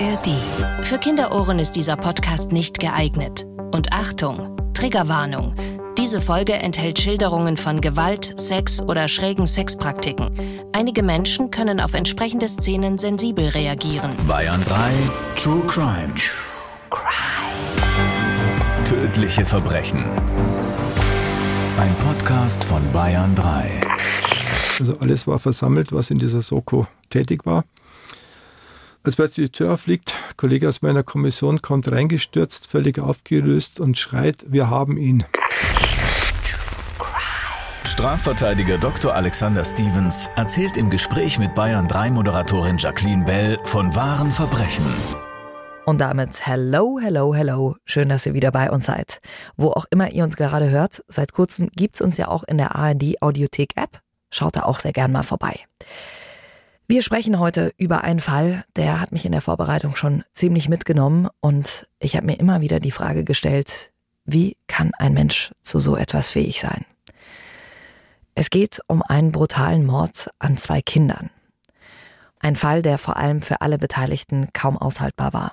ARD. Für Kinderohren ist dieser Podcast nicht geeignet. Und Achtung, Triggerwarnung. Diese Folge enthält Schilderungen von Gewalt, Sex oder schrägen Sexpraktiken. Einige Menschen können auf entsprechende Szenen sensibel reagieren. Bayern 3 True Crime. True Crime. Tödliche Verbrechen. Ein Podcast von Bayern 3. Also alles war versammelt, was in dieser Soko tätig war. Als plötzlich die Tür aufliegt, ein Kollege aus meiner Kommission kommt reingestürzt, völlig aufgelöst und schreit, wir haben ihn. Strafverteidiger Dr. Alexander Stevens erzählt im Gespräch mit Bayern 3 Moderatorin Jacqueline Bell von wahren Verbrechen. Und damit hello, hello, hello. Schön, dass ihr wieder bei uns seid. Wo auch immer ihr uns gerade hört, seit kurzem gibt's uns ja auch in der ARD Audiothek App. Schaut da auch sehr gern mal vorbei. Wir sprechen heute über einen Fall, der hat mich in der Vorbereitung schon ziemlich mitgenommen und ich habe mir immer wieder die Frage gestellt, wie kann ein Mensch zu so etwas fähig sein? Es geht um einen brutalen Mord an zwei Kindern. Ein Fall, der vor allem für alle Beteiligten kaum aushaltbar war.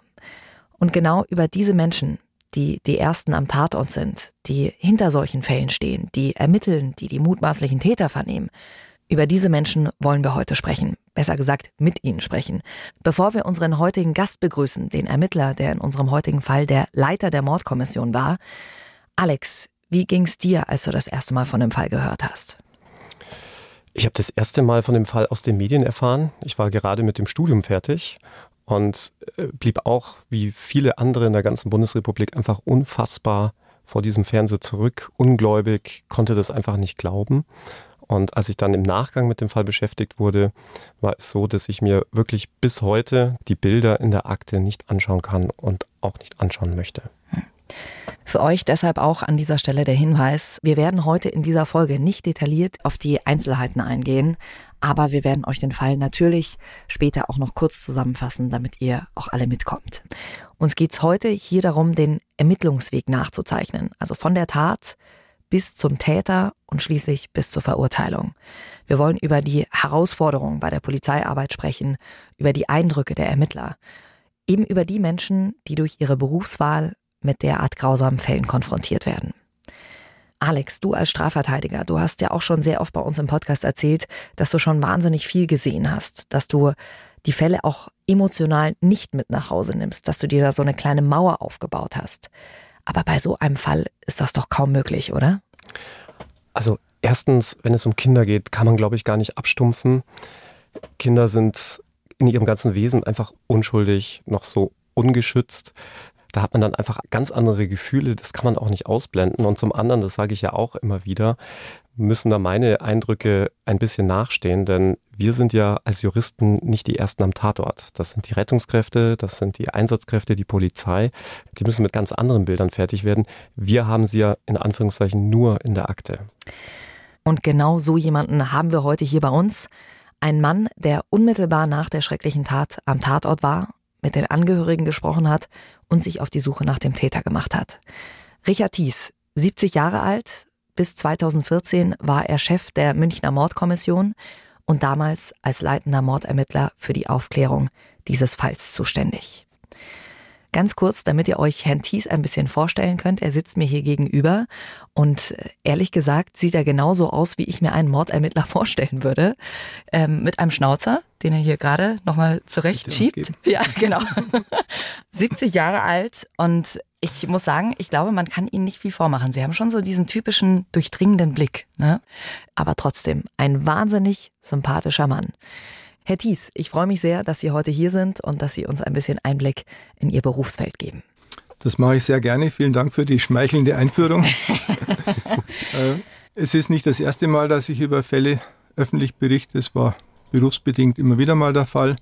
Und genau über diese Menschen, die die Ersten am Tatort sind, die hinter solchen Fällen stehen, die ermitteln, die die mutmaßlichen Täter vernehmen, über diese Menschen wollen wir heute sprechen. Besser gesagt, mit ihnen sprechen. Bevor wir unseren heutigen Gast begrüßen, den Ermittler, der in unserem heutigen Fall der Leiter der Mordkommission war. Alex, wie ging's dir, als du das erste Mal von dem Fall gehört hast? Ich habe das erste Mal von dem Fall aus den Medien erfahren. Ich war gerade mit dem Studium fertig und äh, blieb auch, wie viele andere in der ganzen Bundesrepublik, einfach unfassbar vor diesem Fernseher zurück, ungläubig, konnte das einfach nicht glauben. Und als ich dann im Nachgang mit dem Fall beschäftigt wurde, war es so, dass ich mir wirklich bis heute die Bilder in der Akte nicht anschauen kann und auch nicht anschauen möchte. Für euch deshalb auch an dieser Stelle der Hinweis, wir werden heute in dieser Folge nicht detailliert auf die Einzelheiten eingehen, aber wir werden euch den Fall natürlich später auch noch kurz zusammenfassen, damit ihr auch alle mitkommt. Uns geht's heute hier darum, den Ermittlungsweg nachzuzeichnen, also von der Tat bis zum Täter und schließlich bis zur Verurteilung. Wir wollen über die Herausforderungen bei der Polizeiarbeit sprechen, über die Eindrücke der Ermittler, eben über die Menschen, die durch ihre Berufswahl mit derart grausamen Fällen konfrontiert werden. Alex, du als Strafverteidiger, du hast ja auch schon sehr oft bei uns im Podcast erzählt, dass du schon wahnsinnig viel gesehen hast, dass du die Fälle auch emotional nicht mit nach Hause nimmst, dass du dir da so eine kleine Mauer aufgebaut hast. Aber bei so einem Fall ist das doch kaum möglich, oder? Also erstens, wenn es um Kinder geht, kann man, glaube ich, gar nicht abstumpfen. Kinder sind in ihrem ganzen Wesen einfach unschuldig, noch so ungeschützt. Da hat man dann einfach ganz andere Gefühle, das kann man auch nicht ausblenden. Und zum anderen, das sage ich ja auch immer wieder, müssen da meine Eindrücke ein bisschen nachstehen, denn wir sind ja als Juristen nicht die Ersten am Tatort. Das sind die Rettungskräfte, das sind die Einsatzkräfte, die Polizei. Die müssen mit ganz anderen Bildern fertig werden. Wir haben sie ja in Anführungszeichen nur in der Akte. Und genau so jemanden haben wir heute hier bei uns. Ein Mann, der unmittelbar nach der schrecklichen Tat am Tatort war mit den Angehörigen gesprochen hat und sich auf die Suche nach dem Täter gemacht hat. Richard Thies, 70 Jahre alt, bis 2014 war er Chef der Münchner Mordkommission und damals als leitender Mordermittler für die Aufklärung dieses Falls zuständig. Ganz kurz, damit ihr euch Herrn Thies ein bisschen vorstellen könnt, er sitzt mir hier gegenüber und äh, ehrlich gesagt sieht er genauso aus, wie ich mir einen Mordermittler vorstellen würde. Ähm, mit einem Schnauzer, den er hier gerade nochmal zurecht schiebt. Ja, genau. 70 Jahre alt und ich muss sagen, ich glaube, man kann ihnen nicht viel vormachen. Sie haben schon so diesen typischen durchdringenden Blick, ne? Aber trotzdem ein wahnsinnig sympathischer Mann. Herr Thies, ich freue mich sehr, dass Sie heute hier sind und dass Sie uns ein bisschen Einblick in Ihr Berufsfeld geben. Das mache ich sehr gerne. Vielen Dank für die schmeichelnde Einführung. Äh, es ist nicht das erste Mal, dass ich über Fälle öffentlich berichte. Es war berufsbedingt immer wieder mal der Fall.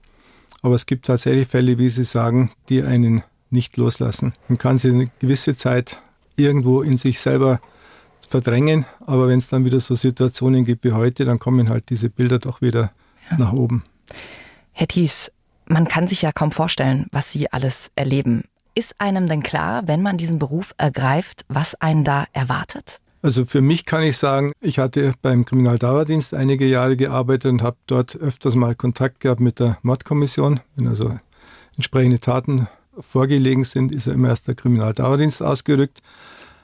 Aber es gibt tatsächlich Fälle, wie Sie sagen, die einen nicht loslassen. Man kann sie eine gewisse Zeit irgendwo in sich selber verdrängen, aber wenn es dann wieder so Situationen gibt wie heute, dann kommen halt diese Bilder doch wieder ja. nach oben. Herr Thies, man kann sich ja kaum vorstellen, was Sie alles erleben. Ist einem denn klar, wenn man diesen Beruf ergreift, was einen da erwartet? Also für mich kann ich sagen, ich hatte beim Kriminaldauerdienst einige Jahre gearbeitet und habe dort öfters mal Kontakt gehabt mit der Mordkommission. Bin also entsprechende Taten vorgelegen sind, ist er immer erst der Kriminaldauerdienst ausgerückt.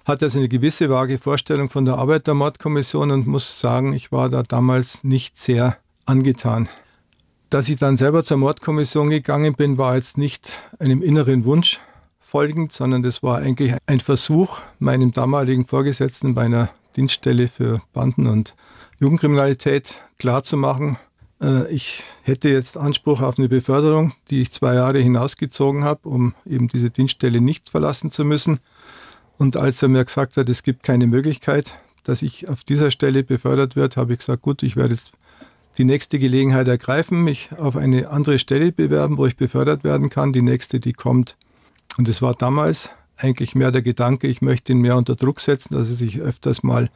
Hat also eine gewisse vage Vorstellung von der Arbeit der Mordkommission und muss sagen, ich war da damals nicht sehr angetan. Dass ich dann selber zur Mordkommission gegangen bin, war jetzt nicht einem inneren Wunsch folgend, sondern das war eigentlich ein Versuch, meinem damaligen Vorgesetzten bei einer Dienststelle für Banden- und Jugendkriminalität klarzumachen, ich hätte jetzt Anspruch auf eine Beförderung, die ich zwei Jahre hinausgezogen habe, um eben diese Dienststelle nicht verlassen zu müssen. Und als er mir gesagt hat, es gibt keine Möglichkeit, dass ich auf dieser Stelle befördert wird, habe ich gesagt, gut, ich werde jetzt die nächste Gelegenheit ergreifen, mich auf eine andere Stelle bewerben, wo ich befördert werden kann. Die nächste, die kommt. Und es war damals eigentlich mehr der Gedanke, ich möchte ihn mehr unter Druck setzen, dass er sich öfters mal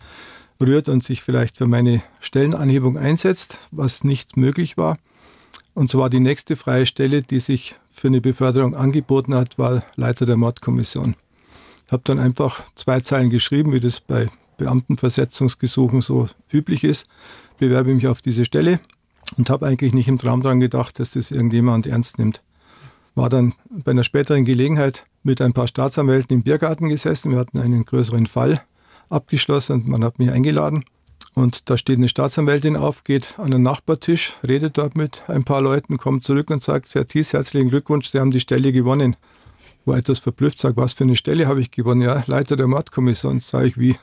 rührt und sich vielleicht für meine Stellenanhebung einsetzt, was nicht möglich war. Und so war die nächste freie Stelle, die sich für eine Beförderung angeboten hat, war Leiter der Mordkommission. Ich habe dann einfach zwei Zeilen geschrieben, wie das bei Beamtenversetzungsgesuchen so üblich ist, bewerbe mich auf diese Stelle und habe eigentlich nicht im Traum daran gedacht, dass das irgendjemand ernst nimmt. War dann bei einer späteren Gelegenheit mit ein paar Staatsanwälten im Biergarten gesessen. Wir hatten einen größeren Fall abgeschlossen und man hat mich eingeladen. Und da steht eine Staatsanwältin auf, geht an den Nachbartisch, redet dort mit ein paar Leuten, kommt zurück und sagt, Herr Thies, herzlichen Glückwunsch, Sie haben die Stelle gewonnen. War etwas verblüfft, sagt, was für eine Stelle habe ich gewonnen? Ja, Leiter der Mordkommission. Sage ich, wie?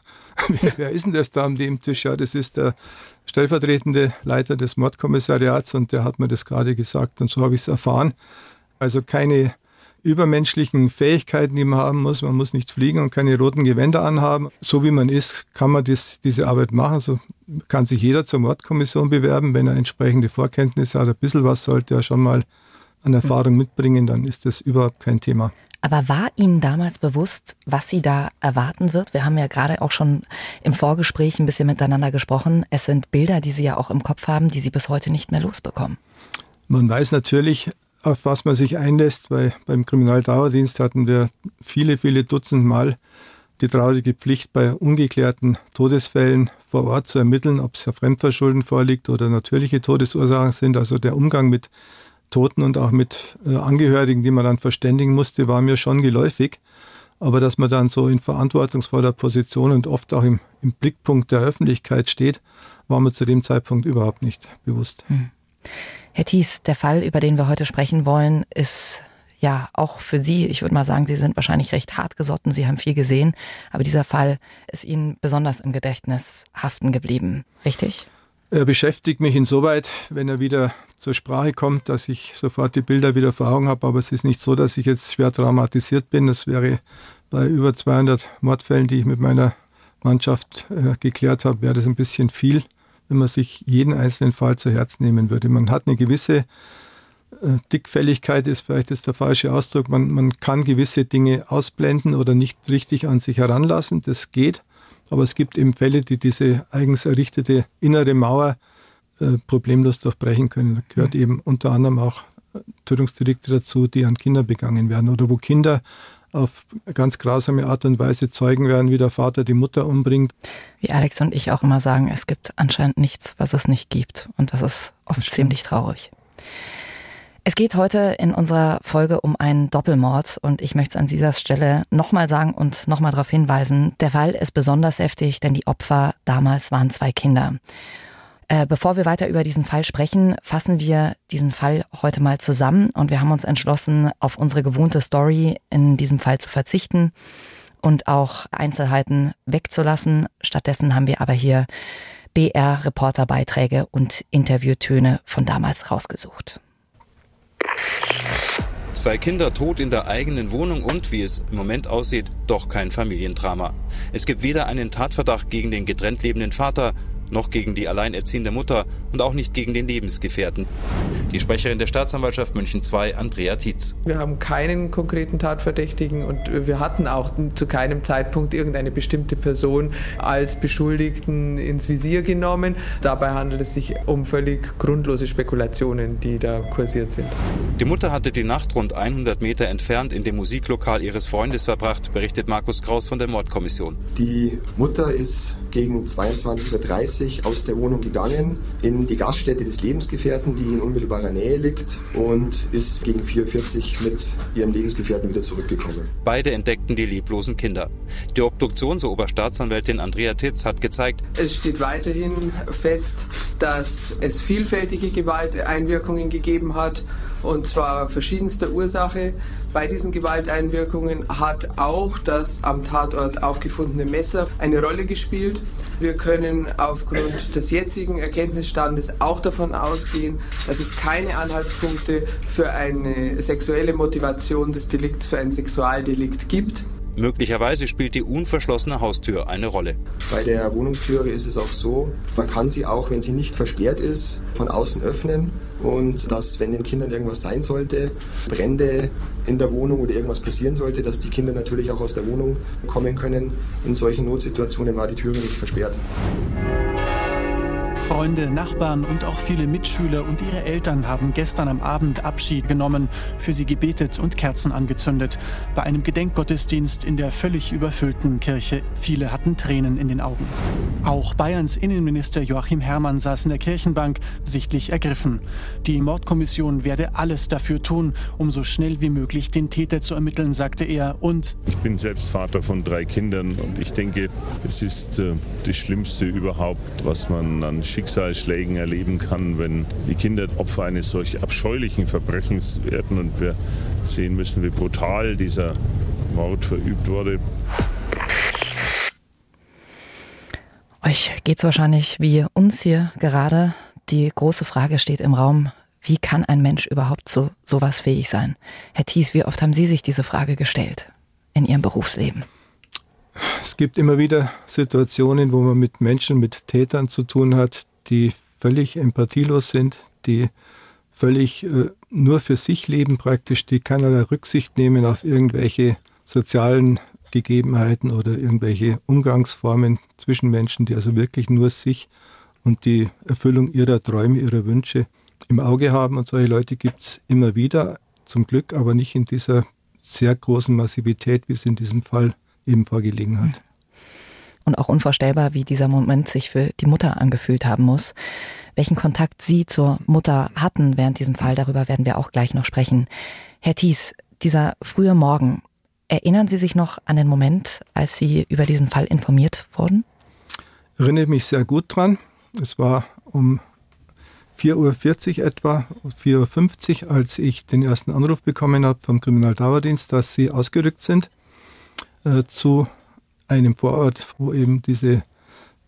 Wer ist denn das da an dem Tisch? Ja, das ist der stellvertretende Leiter des Mordkommissariats und der hat mir das gerade gesagt und so habe ich es erfahren. Also keine übermenschlichen Fähigkeiten, die man haben muss. Man muss nicht fliegen und keine roten Gewänder anhaben. So wie man ist, kann man dies, diese Arbeit machen. So kann sich jeder zur Mordkommission bewerben, wenn er entsprechende Vorkenntnisse hat. Ein bisschen was sollte er schon mal an Erfahrung mitbringen, dann ist das überhaupt kein Thema. Aber war Ihnen damals bewusst, was Sie da erwarten wird? Wir haben ja gerade auch schon im Vorgespräch ein bisschen miteinander gesprochen. Es sind Bilder, die Sie ja auch im Kopf haben, die Sie bis heute nicht mehr losbekommen. Man weiß natürlich, auf was man sich einlässt, weil beim Kriminaldauerdienst hatten wir viele, viele Dutzend Mal die traurige Pflicht, bei ungeklärten Todesfällen vor Ort zu ermitteln, ob es ja Fremdverschulden vorliegt oder natürliche Todesursachen sind. Also der Umgang mit Toten und auch mit äh, Angehörigen, die man dann verständigen musste, war mir schon geläufig. Aber dass man dann so in verantwortungsvoller Position und oft auch im, im Blickpunkt der Öffentlichkeit steht, war mir zu dem Zeitpunkt überhaupt nicht bewusst. Hm. Herr Thies, der Fall, über den wir heute sprechen wollen, ist ja auch für Sie, ich würde mal sagen, Sie sind wahrscheinlich recht hart gesotten, Sie haben viel gesehen, aber dieser Fall ist Ihnen besonders im Gedächtnis haften geblieben, richtig? Er beschäftigt mich insoweit, wenn er wieder zur Sprache kommt, dass ich sofort die Bilder wieder vor Augen habe, aber es ist nicht so, dass ich jetzt schwer traumatisiert bin. Das wäre bei über 200 Mordfällen, die ich mit meiner Mannschaft äh, geklärt habe, wäre das ein bisschen viel wenn man sich jeden einzelnen Fall zu Herz nehmen würde. Man hat eine gewisse äh, Dickfälligkeit, ist vielleicht jetzt der falsche Ausdruck. Man, man kann gewisse Dinge ausblenden oder nicht richtig an sich heranlassen. Das geht. Aber es gibt eben Fälle, die diese eigens errichtete innere Mauer äh, problemlos durchbrechen können. Da gehört mhm. eben unter anderem auch äh, Tötungsdelikte dazu, die an Kinder begangen werden oder wo Kinder auf ganz grausame Art und Weise Zeugen werden, wie der Vater die Mutter umbringt. Wie Alex und ich auch immer sagen, es gibt anscheinend nichts, was es nicht gibt. Und das ist oft das ziemlich traurig. Es geht heute in unserer Folge um einen Doppelmord und ich möchte es an dieser Stelle nochmal sagen und nochmal darauf hinweisen, der Fall ist besonders heftig, denn die Opfer damals waren zwei Kinder. Äh, bevor wir weiter über diesen Fall sprechen, fassen wir diesen Fall heute mal zusammen und wir haben uns entschlossen, auf unsere gewohnte Story in diesem Fall zu verzichten und auch Einzelheiten wegzulassen. Stattdessen haben wir aber hier BR-Reporterbeiträge und Interviewtöne von damals rausgesucht. Zwei Kinder tot in der eigenen Wohnung und, wie es im Moment aussieht, doch kein Familiendrama. Es gibt weder einen Tatverdacht gegen den getrennt lebenden Vater noch gegen die alleinerziehende Mutter und auch nicht gegen den Lebensgefährten. Die Sprecherin der Staatsanwaltschaft München II, Andrea Tietz. Wir haben keinen konkreten Tatverdächtigen und wir hatten auch zu keinem Zeitpunkt irgendeine bestimmte Person als Beschuldigten ins Visier genommen. Dabei handelt es sich um völlig grundlose Spekulationen, die da kursiert sind. Die Mutter hatte die Nacht rund 100 Meter entfernt in dem Musiklokal ihres Freundes verbracht, berichtet Markus Kraus von der Mordkommission. Die Mutter ist gegen 22.30 Uhr aus der Wohnung gegangen in die Gaststätte des Lebensgefährten, die in unmittelbarer Nähe liegt und ist gegen 4.40 Uhr mit ihrem Lebensgefährten wieder zurückgekommen. Beide entdeckten die leblosen Kinder. Die Obduktion, so Oberstaatsanwältin Andrea Titz, hat gezeigt, es steht weiterhin fest, dass es vielfältige Gewalteinwirkungen gegeben hat und zwar verschiedenster Ursache. Bei diesen Gewalteinwirkungen hat auch das am Tatort aufgefundene Messer eine Rolle gespielt. Wir können aufgrund des jetzigen Erkenntnisstandes auch davon ausgehen, dass es keine Anhaltspunkte für eine sexuelle Motivation des Delikts, für ein Sexualdelikt gibt. Möglicherweise spielt die unverschlossene Haustür eine Rolle. Bei der Wohnungstüre ist es auch so, man kann sie auch, wenn sie nicht versperrt ist, von außen öffnen und dass, wenn den Kindern irgendwas sein sollte, Brände in der Wohnung oder irgendwas passieren sollte, dass die Kinder natürlich auch aus der Wohnung kommen können. In solchen Notsituationen war die Türe nicht versperrt. Freunde, Nachbarn und auch viele Mitschüler und ihre Eltern haben gestern am Abend Abschied genommen, für sie gebetet und Kerzen angezündet. Bei einem Gedenkgottesdienst in der völlig überfüllten Kirche. Viele hatten Tränen in den Augen. Auch Bayerns Innenminister Joachim Herrmann saß in der Kirchenbank, sichtlich ergriffen. Die Mordkommission werde alles dafür tun, um so schnell wie möglich den Täter zu ermitteln, sagte er. Und ich bin selbst Vater von drei Kindern und ich denke, es ist äh, das Schlimmste überhaupt, was man an Schicksal Schicksalsschlägen erleben kann, wenn die Kinder Opfer eines solch abscheulichen Verbrechens werden und wir sehen müssen, wie brutal dieser Mord verübt wurde. Euch geht es wahrscheinlich wie uns hier gerade. Die große Frage steht im Raum, wie kann ein Mensch überhaupt zu sowas fähig sein? Herr Thies, wie oft haben Sie sich diese Frage gestellt in Ihrem Berufsleben? Es gibt immer wieder Situationen, wo man mit Menschen, mit Tätern zu tun hat, die völlig empathielos sind, die völlig äh, nur für sich leben praktisch, die keinerlei Rücksicht nehmen auf irgendwelche sozialen Gegebenheiten oder irgendwelche Umgangsformen zwischen Menschen, die also wirklich nur sich und die Erfüllung ihrer Träume, ihrer Wünsche im Auge haben. Und solche Leute gibt es immer wieder, zum Glück, aber nicht in dieser sehr großen Massivität, wie es in diesem Fall eben vorgelegen hat und auch unvorstellbar, wie dieser Moment sich für die Mutter angefühlt haben muss. Welchen Kontakt Sie zur Mutter hatten während diesem Fall, darüber werden wir auch gleich noch sprechen. Herr Thies, dieser frühe Morgen, erinnern Sie sich noch an den Moment, als Sie über diesen Fall informiert wurden? Ich erinnere mich sehr gut dran. Es war um 4.40 Uhr etwa, 4.50 Uhr, als ich den ersten Anruf bekommen habe vom Kriminaldauerdienst, dass sie ausgerückt sind äh, zu einem Vorort, wo eben diese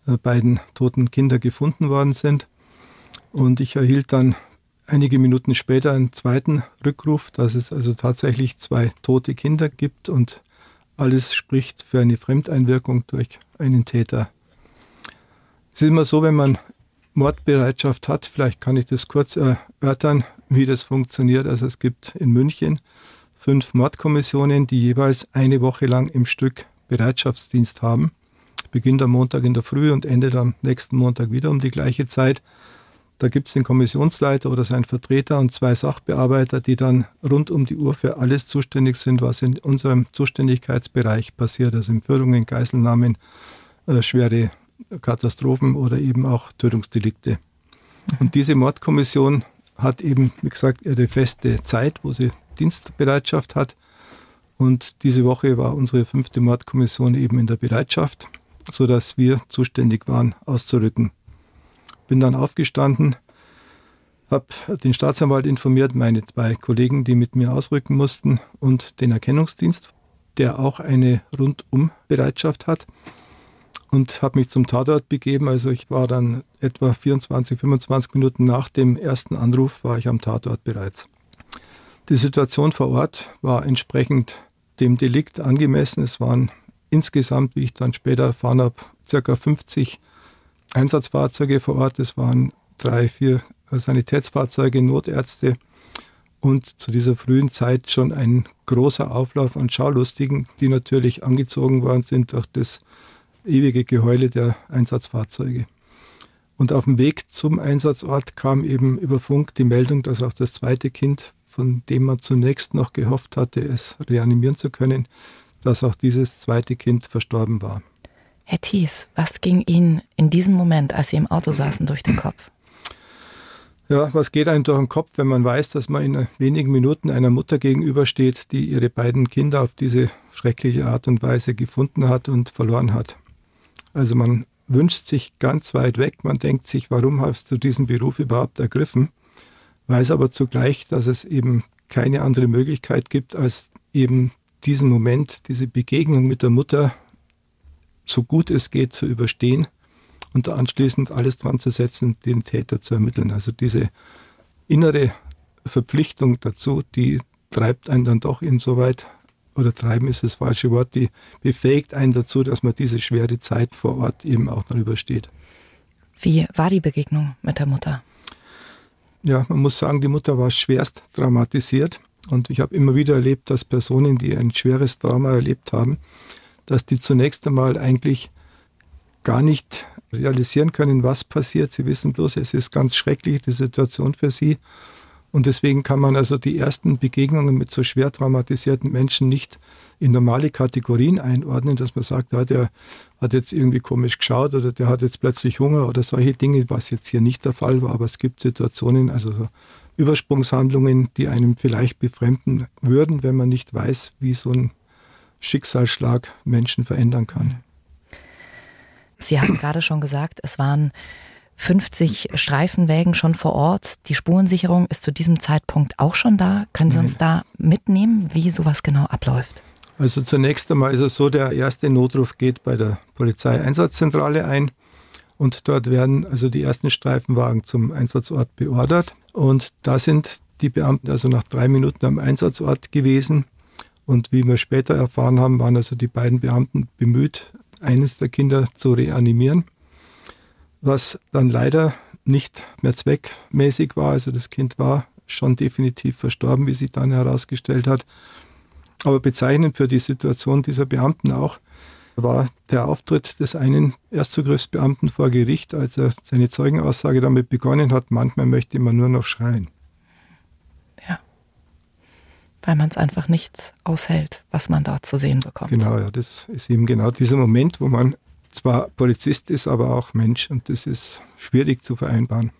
äh, beiden toten Kinder gefunden worden sind. Und ich erhielt dann einige Minuten später einen zweiten Rückruf, dass es also tatsächlich zwei tote Kinder gibt und alles spricht für eine Fremdeinwirkung durch einen Täter. Es ist immer so, wenn man Mordbereitschaft hat, vielleicht kann ich das kurz erörtern, wie das funktioniert. Also es gibt in München fünf Mordkommissionen, die jeweils eine Woche lang im Stück Bereitschaftsdienst haben. Beginnt am Montag in der Früh und endet am nächsten Montag wieder um die gleiche Zeit. Da gibt es den Kommissionsleiter oder seinen Vertreter und zwei Sachbearbeiter, die dann rund um die Uhr für alles zuständig sind, was in unserem Zuständigkeitsbereich passiert, also Entführungen, Geiselnahmen, äh, schwere Katastrophen oder eben auch Tötungsdelikte. Und diese Mordkommission hat eben, wie gesagt, ihre feste Zeit, wo sie Dienstbereitschaft hat. Und diese Woche war unsere fünfte Mordkommission eben in der Bereitschaft, sodass wir zuständig waren, auszurücken. Bin dann aufgestanden, habe den Staatsanwalt informiert, meine zwei Kollegen, die mit mir ausrücken mussten, und den Erkennungsdienst, der auch eine Rundumbereitschaft hat, und habe mich zum Tatort begeben. Also ich war dann etwa 24, 25 Minuten nach dem ersten Anruf, war ich am Tatort bereits. Die Situation vor Ort war entsprechend dem Delikt angemessen. Es waren insgesamt, wie ich dann später erfahren habe, circa 50 Einsatzfahrzeuge vor Ort. Es waren drei, vier Sanitätsfahrzeuge, Notärzte und zu dieser frühen Zeit schon ein großer Auflauf an Schaulustigen, die natürlich angezogen worden sind durch das ewige Geheule der Einsatzfahrzeuge. Und auf dem Weg zum Einsatzort kam eben über Funk die Meldung, dass auch das zweite Kind von dem man zunächst noch gehofft hatte, es reanimieren zu können, dass auch dieses zweite Kind verstorben war. Herr Thies, was ging Ihnen in diesem Moment, als Sie im Auto saßen, durch den Kopf? Ja, was geht einem durch den Kopf, wenn man weiß, dass man in wenigen Minuten einer Mutter gegenübersteht, die ihre beiden Kinder auf diese schreckliche Art und Weise gefunden hat und verloren hat? Also man wünscht sich ganz weit weg, man denkt sich, warum hast du diesen Beruf überhaupt ergriffen? Weiß aber zugleich, dass es eben keine andere Möglichkeit gibt, als eben diesen Moment, diese Begegnung mit der Mutter so gut es geht zu überstehen und anschließend alles dran zu setzen, den Täter zu ermitteln. Also diese innere Verpflichtung dazu, die treibt einen dann doch insoweit, oder treiben ist das falsche Wort, die befähigt einen dazu, dass man diese schwere Zeit vor Ort eben auch noch übersteht. Wie war die Begegnung mit der Mutter? Ja, man muss sagen, die Mutter war schwerst traumatisiert. Und ich habe immer wieder erlebt, dass Personen, die ein schweres Trauma erlebt haben, dass die zunächst einmal eigentlich gar nicht realisieren können, was passiert. Sie wissen bloß, es ist ganz schrecklich, die Situation für sie. Und deswegen kann man also die ersten Begegnungen mit so schwer traumatisierten Menschen nicht in normale Kategorien einordnen, dass man sagt, ja, der hat jetzt irgendwie komisch geschaut oder der hat jetzt plötzlich Hunger oder solche Dinge, was jetzt hier nicht der Fall war. Aber es gibt Situationen, also so Übersprungshandlungen, die einem vielleicht befremden würden, wenn man nicht weiß, wie so ein Schicksalsschlag Menschen verändern kann. Sie haben gerade schon gesagt, es waren 50 Streifenwägen schon vor Ort. Die Spurensicherung ist zu diesem Zeitpunkt auch schon da. Können Sie uns da mitnehmen, wie sowas genau abläuft? Also zunächst einmal ist es so, der erste Notruf geht bei der Polizeieinsatzzentrale ein und dort werden also die ersten Streifenwagen zum Einsatzort beordert und da sind die Beamten also nach drei Minuten am Einsatzort gewesen und wie wir später erfahren haben, waren also die beiden Beamten bemüht, eines der Kinder zu reanimieren, was dann leider nicht mehr zweckmäßig war. Also das Kind war schon definitiv verstorben, wie sich dann herausgestellt hat. Aber bezeichnend für die Situation dieser Beamten auch war der Auftritt des einen Erstzugriffsbeamten vor Gericht, als er seine Zeugenaussage damit begonnen hat, manchmal möchte man nur noch schreien weil man es einfach nicht aushält, was man dort zu sehen bekommt. Genau, ja, das ist eben genau dieser Moment, wo man zwar Polizist ist, aber auch Mensch und das ist schwierig zu vereinbaren.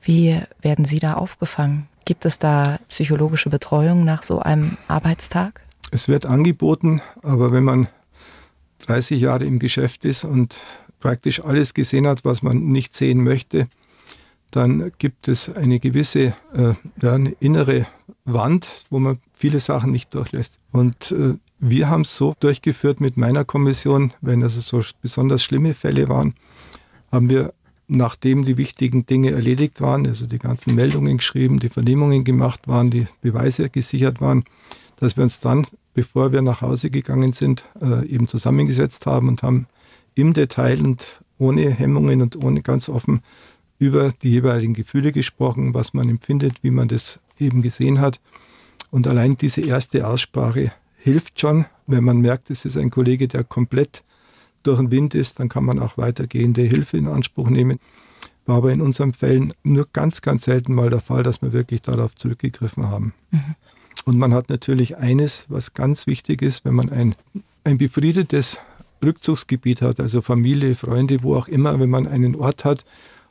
Wie werden Sie da aufgefangen? Gibt es da psychologische Betreuung nach so einem Arbeitstag? Es wird angeboten, aber wenn man 30 Jahre im Geschäft ist und praktisch alles gesehen hat, was man nicht sehen möchte, dann gibt es eine gewisse äh, ja, eine innere Wand, wo man viele Sachen nicht durchlässt. Und äh, wir haben es so durchgeführt mit meiner Kommission, wenn also so besonders schlimme Fälle waren, haben wir, nachdem die wichtigen Dinge erledigt waren, also die ganzen Meldungen geschrieben, die Vernehmungen gemacht waren, die Beweise gesichert waren, dass wir uns dann, bevor wir nach Hause gegangen sind, äh, eben zusammengesetzt haben und haben im Detail und ohne Hemmungen und ohne ganz offen über die jeweiligen Gefühle gesprochen, was man empfindet, wie man das eben gesehen hat. Und allein diese erste Aussprache hilft schon, wenn man merkt, es ist ein Kollege, der komplett durch den Wind ist, dann kann man auch weitergehende Hilfe in Anspruch nehmen. War aber in unseren Fällen nur ganz, ganz selten mal der Fall, dass wir wirklich darauf zurückgegriffen haben. Mhm. Und man hat natürlich eines, was ganz wichtig ist, wenn man ein, ein befriedetes Rückzugsgebiet hat, also Familie, Freunde, wo auch immer, wenn man einen Ort hat,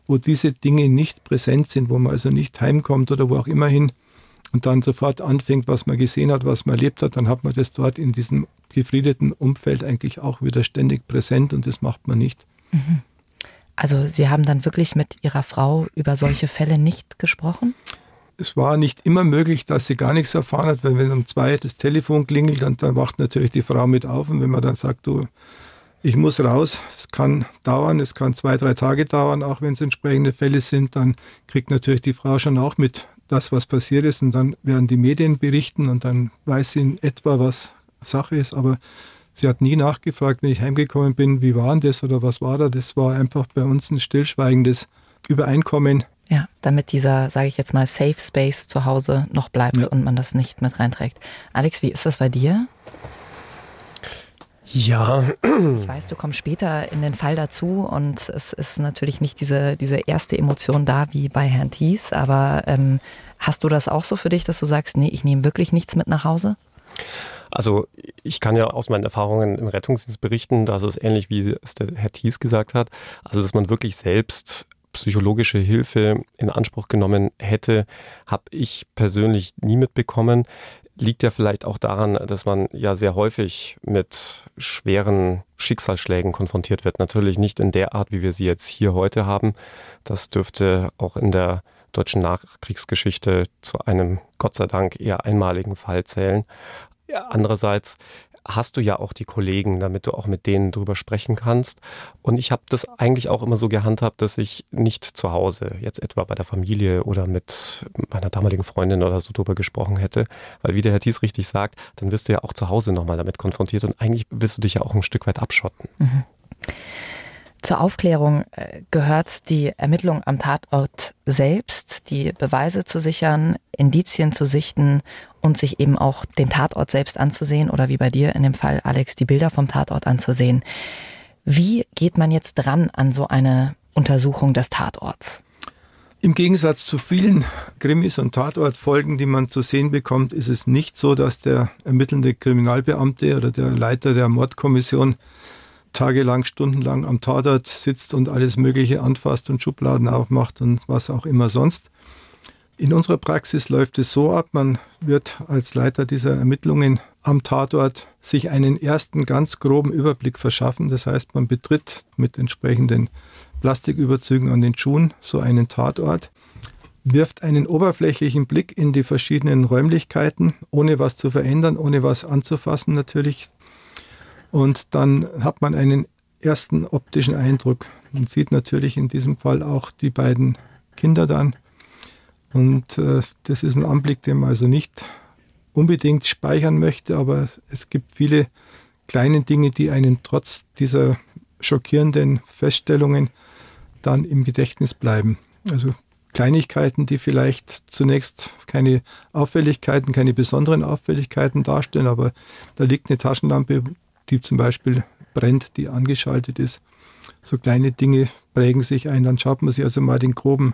wo diese Dinge nicht präsent sind, wo man also nicht heimkommt oder wo auch immer hin und dann sofort anfängt, was man gesehen hat, was man erlebt hat, dann hat man das dort in diesem gefriedeten Umfeld eigentlich auch wieder ständig präsent und das macht man nicht. Mhm. Also Sie haben dann wirklich mit Ihrer Frau über solche Fälle nicht gesprochen? Es war nicht immer möglich, dass sie gar nichts erfahren hat, weil wenn um zwei das Telefon klingelt, dann, dann wacht natürlich die Frau mit auf und wenn man dann sagt, du, ich muss raus. Es kann dauern, es kann zwei, drei Tage dauern, auch wenn es entsprechende Fälle sind. Dann kriegt natürlich die Frau schon auch mit das, was passiert ist. Und dann werden die Medien berichten und dann weiß sie in etwa, was Sache ist. Aber sie hat nie nachgefragt, wenn ich heimgekommen bin, wie war denn das oder was war da. Das war einfach bei uns ein stillschweigendes Übereinkommen. Ja, damit dieser, sage ich jetzt mal, Safe Space zu Hause noch bleibt ja. und man das nicht mit reinträgt. Alex, wie ist das bei dir? Ja. Ich weiß, du kommst später in den Fall dazu und es ist natürlich nicht diese, diese erste Emotion da wie bei Herrn Thies, aber ähm, hast du das auch so für dich, dass du sagst, nee, ich nehme wirklich nichts mit nach Hause? Also ich kann ja aus meinen Erfahrungen im Rettungsdienst berichten, dass es ähnlich wie es der Herr Thies gesagt hat, also dass man wirklich selbst psychologische Hilfe in Anspruch genommen hätte, habe ich persönlich nie mitbekommen. Liegt ja vielleicht auch daran, dass man ja sehr häufig mit schweren Schicksalsschlägen konfrontiert wird. Natürlich nicht in der Art, wie wir sie jetzt hier heute haben. Das dürfte auch in der deutschen Nachkriegsgeschichte zu einem Gott sei Dank eher einmaligen Fall zählen. Andererseits hast du ja auch die Kollegen, damit du auch mit denen drüber sprechen kannst. Und ich habe das eigentlich auch immer so gehandhabt, dass ich nicht zu Hause, jetzt etwa bei der Familie oder mit meiner damaligen Freundin oder so drüber gesprochen hätte. Weil wie der Herr Thies richtig sagt, dann wirst du ja auch zu Hause nochmal damit konfrontiert und eigentlich willst du dich ja auch ein Stück weit abschotten. Mhm. Zur Aufklärung äh, gehört die Ermittlung am Tatort selbst, die Beweise zu sichern, Indizien zu sichten und sich eben auch den Tatort selbst anzusehen oder wie bei dir in dem Fall, Alex, die Bilder vom Tatort anzusehen. Wie geht man jetzt dran an so eine Untersuchung des Tatorts? Im Gegensatz zu vielen Krimis und Tatortfolgen, die man zu sehen bekommt, ist es nicht so, dass der ermittelnde Kriminalbeamte oder der Leiter der Mordkommission tagelang, stundenlang am Tatort sitzt und alles Mögliche anfasst und Schubladen aufmacht und was auch immer sonst. In unserer Praxis läuft es so ab, man wird als Leiter dieser Ermittlungen am Tatort sich einen ersten ganz groben Überblick verschaffen. Das heißt, man betritt mit entsprechenden Plastiküberzügen an den Schuhen so einen Tatort, wirft einen oberflächlichen Blick in die verschiedenen Räumlichkeiten, ohne was zu verändern, ohne was anzufassen natürlich. Und dann hat man einen ersten optischen Eindruck. Man sieht natürlich in diesem Fall auch die beiden Kinder dann und äh, das ist ein Anblick, den man also nicht unbedingt speichern möchte, aber es gibt viele kleine Dinge, die einen trotz dieser schockierenden Feststellungen dann im Gedächtnis bleiben. Also Kleinigkeiten, die vielleicht zunächst keine Auffälligkeiten, keine besonderen Auffälligkeiten darstellen, aber da liegt eine Taschenlampe, die zum Beispiel brennt, die angeschaltet ist. So kleine Dinge prägen sich ein. Dann schaut man sich also mal den groben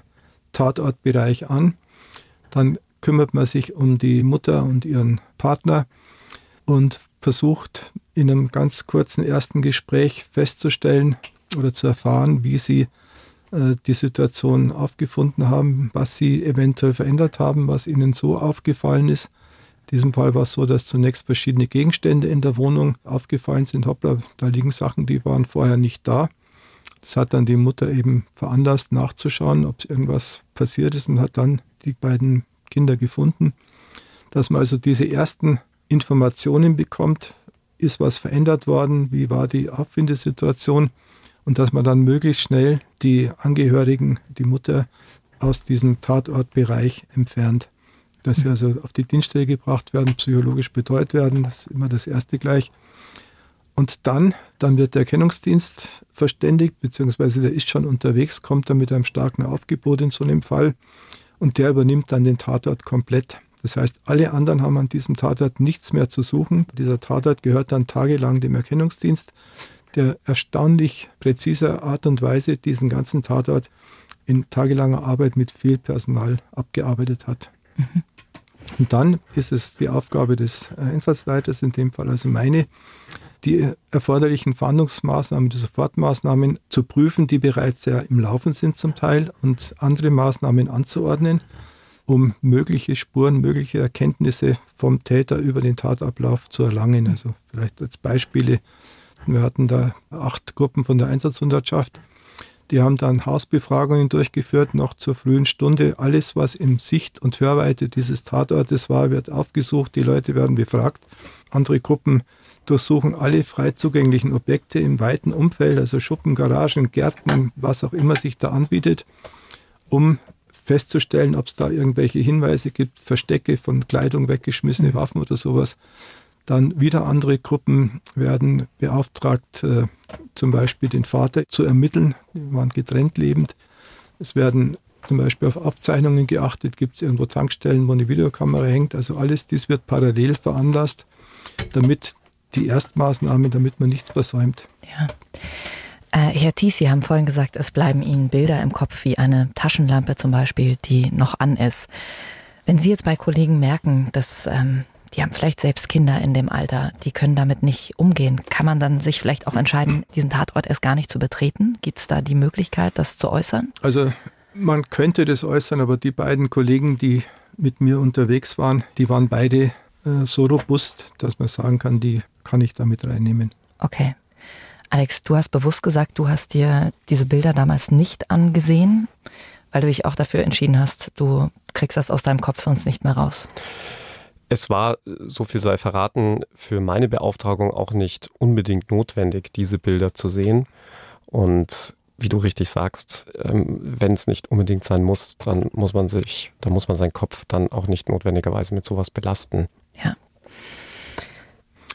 Tatortbereich an. Dann kümmert man sich um die Mutter und ihren Partner und versucht in einem ganz kurzen ersten Gespräch festzustellen oder zu erfahren, wie sie äh, die Situation aufgefunden haben, was sie eventuell verändert haben, was ihnen so aufgefallen ist. In diesem Fall war es so, dass zunächst verschiedene Gegenstände in der Wohnung aufgefallen sind. Hoppla, da liegen Sachen, die waren vorher nicht da. Das hat dann die Mutter eben veranlasst, nachzuschauen, ob irgendwas passiert ist und hat dann die beiden Kinder gefunden. Dass man also diese ersten Informationen bekommt, ist was verändert worden, wie war die Abfindesituation und dass man dann möglichst schnell die Angehörigen, die Mutter aus diesem Tatortbereich entfernt. Dass sie also auf die Dienststelle gebracht werden, psychologisch betreut werden, das ist immer das Erste gleich. Und dann, dann wird der Erkennungsdienst verständigt, beziehungsweise der ist schon unterwegs, kommt dann mit einem starken Aufgebot in so einem Fall und der übernimmt dann den Tatort komplett. Das heißt, alle anderen haben an diesem Tatort nichts mehr zu suchen. Dieser Tatort gehört dann tagelang dem Erkennungsdienst, der erstaunlich präziser Art und Weise diesen ganzen Tatort in tagelanger Arbeit mit viel Personal abgearbeitet hat. Mhm. Und dann ist es die Aufgabe des Einsatzleiters, in dem Fall also meine, die erforderlichen Fahndungsmaßnahmen, die Sofortmaßnahmen zu prüfen, die bereits ja im Laufen sind zum Teil und andere Maßnahmen anzuordnen, um mögliche Spuren, mögliche Erkenntnisse vom Täter über den Tatablauf zu erlangen. Also vielleicht als Beispiele. Wir hatten da acht Gruppen von der Einsatzhundertschaft. Die haben dann Hausbefragungen durchgeführt, noch zur frühen Stunde. Alles, was in Sicht und Hörweite dieses Tatortes war, wird aufgesucht. Die Leute werden befragt. Andere Gruppen durchsuchen alle frei zugänglichen Objekte im weiten Umfeld, also Schuppen, Garagen, Gärten, was auch immer sich da anbietet, um festzustellen, ob es da irgendwelche Hinweise gibt, Verstecke von Kleidung, weggeschmissene. Waffen oder sowas. Dann wieder andere Gruppen werden beauftragt, äh, zum Beispiel den Vater zu ermitteln. Die waren getrennt lebend. Es werden zum Beispiel auf Aufzeichnungen geachtet, gibt es irgendwo Tankstellen, wo eine Videokamera hängt. Also alles dies wird parallel veranlasst, damit die Erstmaßnahme, damit man nichts versäumt. Ja. Äh, Herr Thies, Sie haben vorhin gesagt, es bleiben Ihnen Bilder im Kopf wie eine Taschenlampe zum Beispiel, die noch an ist. Wenn Sie jetzt bei Kollegen merken, dass ähm, die haben vielleicht selbst Kinder in dem Alter, die können damit nicht umgehen. Kann man dann sich vielleicht auch entscheiden, diesen Tatort erst gar nicht zu betreten? Gibt es da die Möglichkeit, das zu äußern? Also man könnte das äußern, aber die beiden Kollegen, die mit mir unterwegs waren, die waren beide äh, so robust, dass man sagen kann, die kann ich damit reinnehmen. Okay. Alex, du hast bewusst gesagt, du hast dir diese Bilder damals nicht angesehen, weil du dich auch dafür entschieden hast, du kriegst das aus deinem Kopf sonst nicht mehr raus. Es war, so viel sei verraten, für meine Beauftragung auch nicht unbedingt notwendig, diese Bilder zu sehen. Und wie du richtig sagst, ähm, wenn es nicht unbedingt sein muss, dann muss man sich, dann muss man seinen Kopf dann auch nicht notwendigerweise mit sowas belasten. Ja.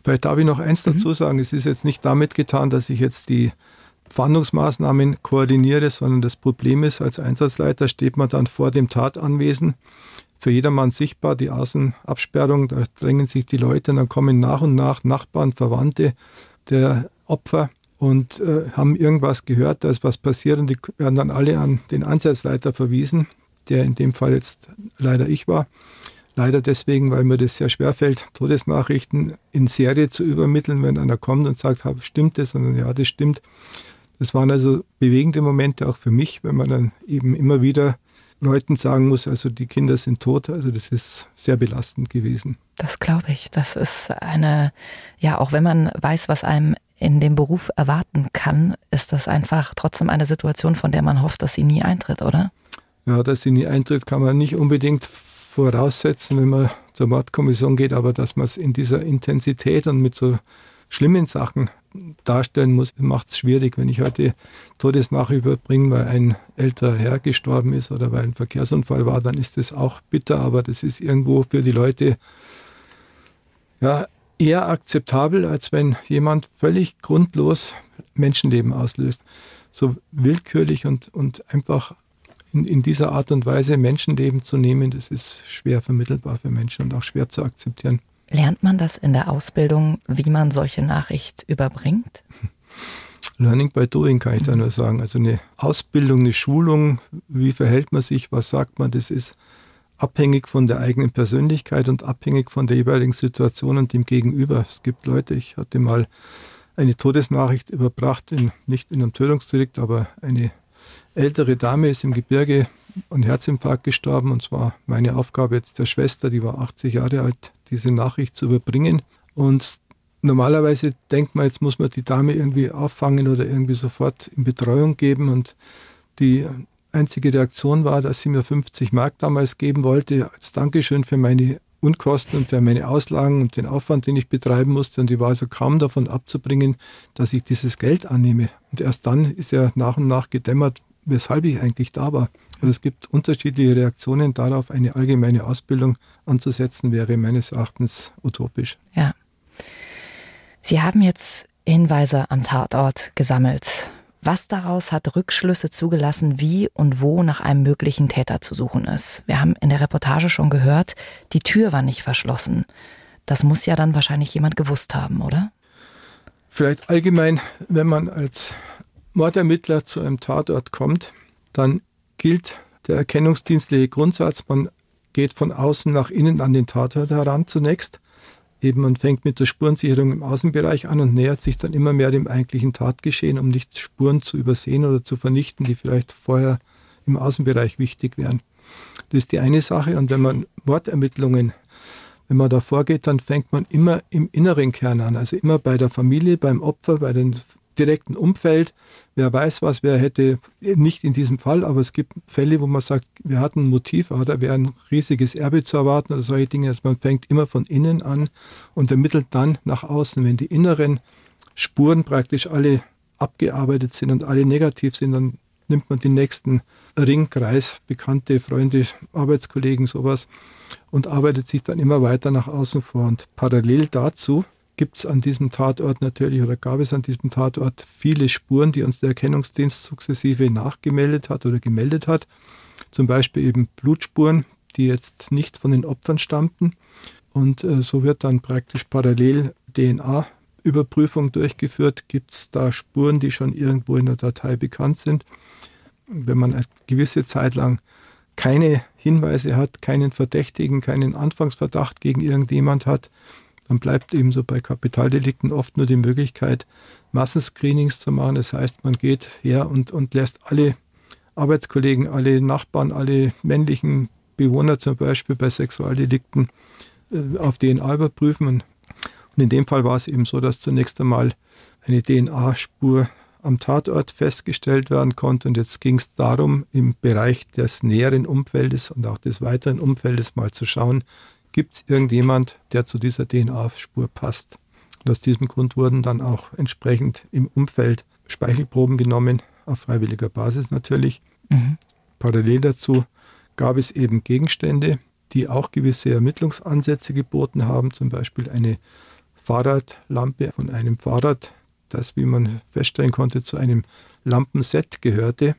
Vielleicht darf ich noch eins mhm. dazu sagen. Es ist jetzt nicht damit getan, dass ich jetzt die Fahndungsmaßnahmen koordiniere, sondern das Problem ist, als Einsatzleiter steht man dann vor dem Tatanwesen, für jedermann sichtbar, die Außenabsperrung, da drängen sich die Leute und dann kommen nach und nach Nachbarn, Verwandte der Opfer und äh, haben irgendwas gehört, da ist was passiert und die werden dann alle an den Einsatzleiter verwiesen, der in dem Fall jetzt leider ich war. Leider deswegen, weil mir das sehr schwer fällt, Todesnachrichten in Serie zu übermitteln, wenn einer kommt und sagt, stimmt das? Und ja, das stimmt. Das waren also bewegende Momente auch für mich, wenn man dann eben immer wieder Leuten sagen muss, also die Kinder sind tot. Also das ist sehr belastend gewesen. Das glaube ich. Das ist eine, ja, auch wenn man weiß, was einem in dem Beruf erwarten kann, ist das einfach trotzdem eine Situation, von der man hofft, dass sie nie eintritt, oder? Ja, dass sie nie eintritt, kann man nicht unbedingt voraussetzen, wenn man zur Mordkommission geht, aber dass man es in dieser Intensität und mit so schlimmen Sachen darstellen muss, macht es schwierig. Wenn ich heute Todesnachricht überbringe, weil ein älterer Herr gestorben ist oder weil ein Verkehrsunfall war, dann ist das auch bitter, aber das ist irgendwo für die Leute ja, eher akzeptabel, als wenn jemand völlig grundlos Menschenleben auslöst. So willkürlich und, und einfach in, in dieser Art und Weise Menschenleben zu nehmen, das ist schwer vermittelbar für Menschen und auch schwer zu akzeptieren. Lernt man das in der Ausbildung, wie man solche Nachricht überbringt? Learning by doing kann ich da nur sagen. Also eine Ausbildung, eine Schulung, wie verhält man sich, was sagt man, das ist abhängig von der eigenen Persönlichkeit und abhängig von der jeweiligen Situation und dem Gegenüber. Es gibt Leute, ich hatte mal eine Todesnachricht überbracht, in, nicht in einem Tötungsdelikt, aber eine ältere Dame ist im Gebirge an Herzinfarkt gestorben und zwar meine Aufgabe jetzt der Schwester, die war 80 Jahre alt, diese Nachricht zu überbringen. Und normalerweise denkt man, jetzt muss man die Dame irgendwie auffangen oder irgendwie sofort in Betreuung geben und die einzige Reaktion war, dass sie mir 50 Mark damals geben wollte als Dankeschön für meine Unkosten und für meine Auslagen und den Aufwand, den ich betreiben musste. Und die war also kaum davon abzubringen, dass ich dieses Geld annehme. Und erst dann ist ja nach und nach gedämmert, weshalb ich eigentlich da war. Also es gibt unterschiedliche Reaktionen darauf. Eine allgemeine Ausbildung anzusetzen wäre meines Erachtens utopisch. Ja. Sie haben jetzt Hinweise am Tatort gesammelt. Was daraus hat Rückschlüsse zugelassen, wie und wo nach einem möglichen Täter zu suchen ist? Wir haben in der Reportage schon gehört, die Tür war nicht verschlossen. Das muss ja dann wahrscheinlich jemand gewusst haben, oder? Vielleicht allgemein, wenn man als Mordermittler zu einem Tatort kommt, dann gilt der erkennungsdienstliche Grundsatz, man geht von außen nach innen an den Tatort heran zunächst. Eben man fängt mit der Spurensicherung im Außenbereich an und nähert sich dann immer mehr dem eigentlichen Tatgeschehen, um nicht Spuren zu übersehen oder zu vernichten, die vielleicht vorher im Außenbereich wichtig wären. Das ist die eine Sache. Und wenn man Mordermittlungen, wenn man da vorgeht, dann fängt man immer im inneren Kern an, also immer bei der Familie, beim Opfer, bei den direkten Umfeld. Wer weiß was, wer hätte, nicht in diesem Fall, aber es gibt Fälle, wo man sagt, wir hatten ein Motiv, aber da wäre ein riesiges Erbe zu erwarten oder solche Dinge. Also man fängt immer von innen an und ermittelt dann nach außen. Wenn die inneren Spuren praktisch alle abgearbeitet sind und alle negativ sind, dann nimmt man den nächsten Ringkreis, Bekannte, Freunde, Arbeitskollegen, sowas und arbeitet sich dann immer weiter nach außen vor. Und parallel dazu gibt es an diesem Tatort natürlich oder gab es an diesem Tatort viele Spuren, die uns der Erkennungsdienst sukzessive nachgemeldet hat oder gemeldet hat. Zum Beispiel eben Blutspuren, die jetzt nicht von den Opfern stammten. Und äh, so wird dann praktisch parallel DNA-Überprüfung durchgeführt. Gibt es da Spuren, die schon irgendwo in der Datei bekannt sind? Wenn man eine gewisse Zeit lang keine Hinweise hat, keinen Verdächtigen, keinen Anfangsverdacht gegen irgendjemand hat, dann bleibt eben so bei Kapitaldelikten oft nur die Möglichkeit, Massenscreenings zu machen. Das heißt, man geht her und, und lässt alle Arbeitskollegen, alle Nachbarn, alle männlichen Bewohner zum Beispiel bei Sexualdelikten äh, auf DNA überprüfen. Und in dem Fall war es eben so, dass zunächst einmal eine DNA-Spur am Tatort festgestellt werden konnte. Und jetzt ging es darum, im Bereich des näheren Umfeldes und auch des weiteren Umfeldes mal zu schauen, gibt es irgendjemand, der zu dieser DNA-Spur passt. Und aus diesem Grund wurden dann auch entsprechend im Umfeld Speichelproben genommen, auf freiwilliger Basis natürlich. Mhm. Parallel dazu gab es eben Gegenstände, die auch gewisse Ermittlungsansätze geboten haben, zum Beispiel eine Fahrradlampe von einem Fahrrad, das, wie man feststellen konnte, zu einem Lampenset gehörte,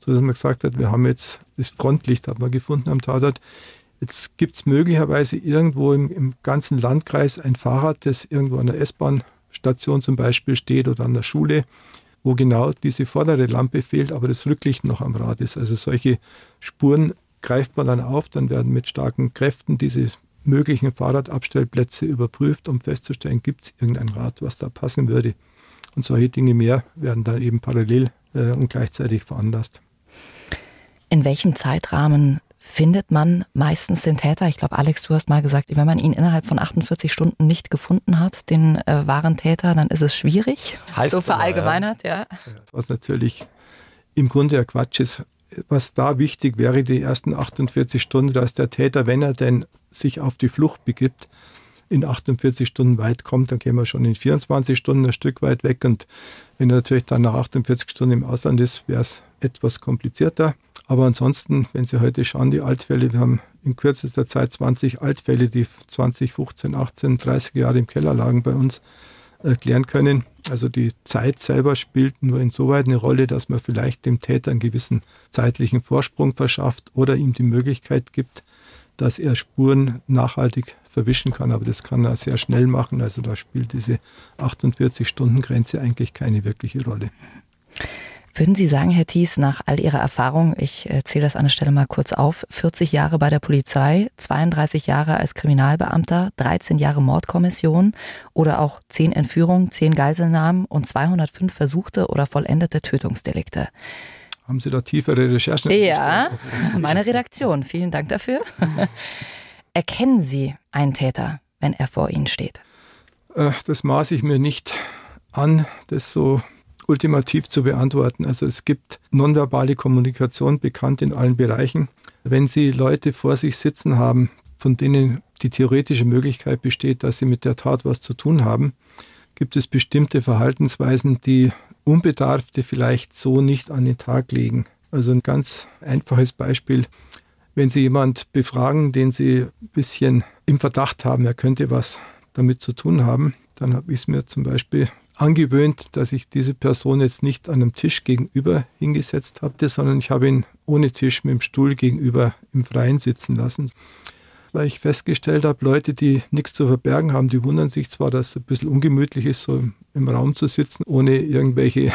sodass man gesagt hat, wir haben jetzt das Frontlicht hat man gefunden am Tatort. Jetzt gibt es möglicherweise irgendwo im, im, ganzen Landkreis ein Fahrrad, das irgendwo an der S-Bahn-Station zum Beispiel steht oder an der Schule, wo genau diese vordere Lampe fehlt, aber das Rücklicht noch am Rad ist. Also solche Spuren greift man dann auf, dann werden mit starken Kräften diese möglichen Fahrradabstellplätze überprüft, um festzustellen, gibt es irgendein Rad, was da passen würde. Und solche Dinge mehr werden dann eben parallel äh, und gleichzeitig veranlasst. In welchem Zeitrahmen findet man meistens den Täter? Ich glaube, Alex, du hast mal gesagt, wenn man ihn innerhalb von 48 Stunden nicht gefunden hat, den äh, wahren Täter, dann ist es schwierig. Heißt so verallgemeinert, ja. ja. Was natürlich im Grunde ja Quatsch ist. Was da wichtig wäre, die ersten 48 Stunden, dass der Täter, wenn er denn sich auf die Flucht begibt, in 48 Stunden weit kommt, dann gehen wir schon in 24 Stunden ein Stück weit weg. Und wenn er natürlich dann nach 48 Stunden im Ausland ist, wäre es etwas komplizierter. Aber ansonsten, wenn Sie heute schauen, die Altfälle, wir haben in kürzester Zeit 20 Altfälle, die 20, 15, 18, 30 Jahre im Keller lagen bei uns, erklären können. Also die Zeit selber spielt nur insoweit eine Rolle, dass man vielleicht dem Täter einen gewissen zeitlichen Vorsprung verschafft oder ihm die Möglichkeit gibt, dass er Spuren nachhaltig verwischen kann, aber das kann er sehr schnell machen. Also da spielt diese 48-Stunden-Grenze eigentlich keine wirkliche Rolle. Würden Sie sagen, Herr Thies, nach all Ihrer Erfahrung, ich äh, zähle das an der Stelle mal kurz auf, 40 Jahre bei der Polizei, 32 Jahre als Kriminalbeamter, 13 Jahre Mordkommission oder auch 10 Entführungen, 10 Geiselnahmen und 205 versuchte oder vollendete Tötungsdelikte. Haben Sie da tiefere Recherchen? Ja, meine Redaktion. Vielen Dank dafür. Erkennen Sie einen Täter, wenn er vor Ihnen steht? Äh, das maße ich mir nicht an, das so ultimativ zu beantworten. Also es gibt nonverbale Kommunikation bekannt in allen Bereichen. Wenn Sie Leute vor sich sitzen haben, von denen die theoretische Möglichkeit besteht, dass sie mit der Tat was zu tun haben, gibt es bestimmte Verhaltensweisen, die Unbedarfte vielleicht so nicht an den Tag legen. Also ein ganz einfaches Beispiel. Wenn Sie jemand befragen, den Sie ein bisschen im Verdacht haben, er könnte was damit zu tun haben, dann habe ich es mir zum Beispiel angewöhnt, dass ich diese Person jetzt nicht an einem Tisch gegenüber hingesetzt hatte, sondern ich habe ihn ohne Tisch mit dem Stuhl gegenüber im Freien sitzen lassen. Weil ich festgestellt habe, Leute, die nichts zu verbergen haben, die wundern sich zwar, dass es ein bisschen ungemütlich ist, so im, im Raum zu sitzen, ohne irgendwelche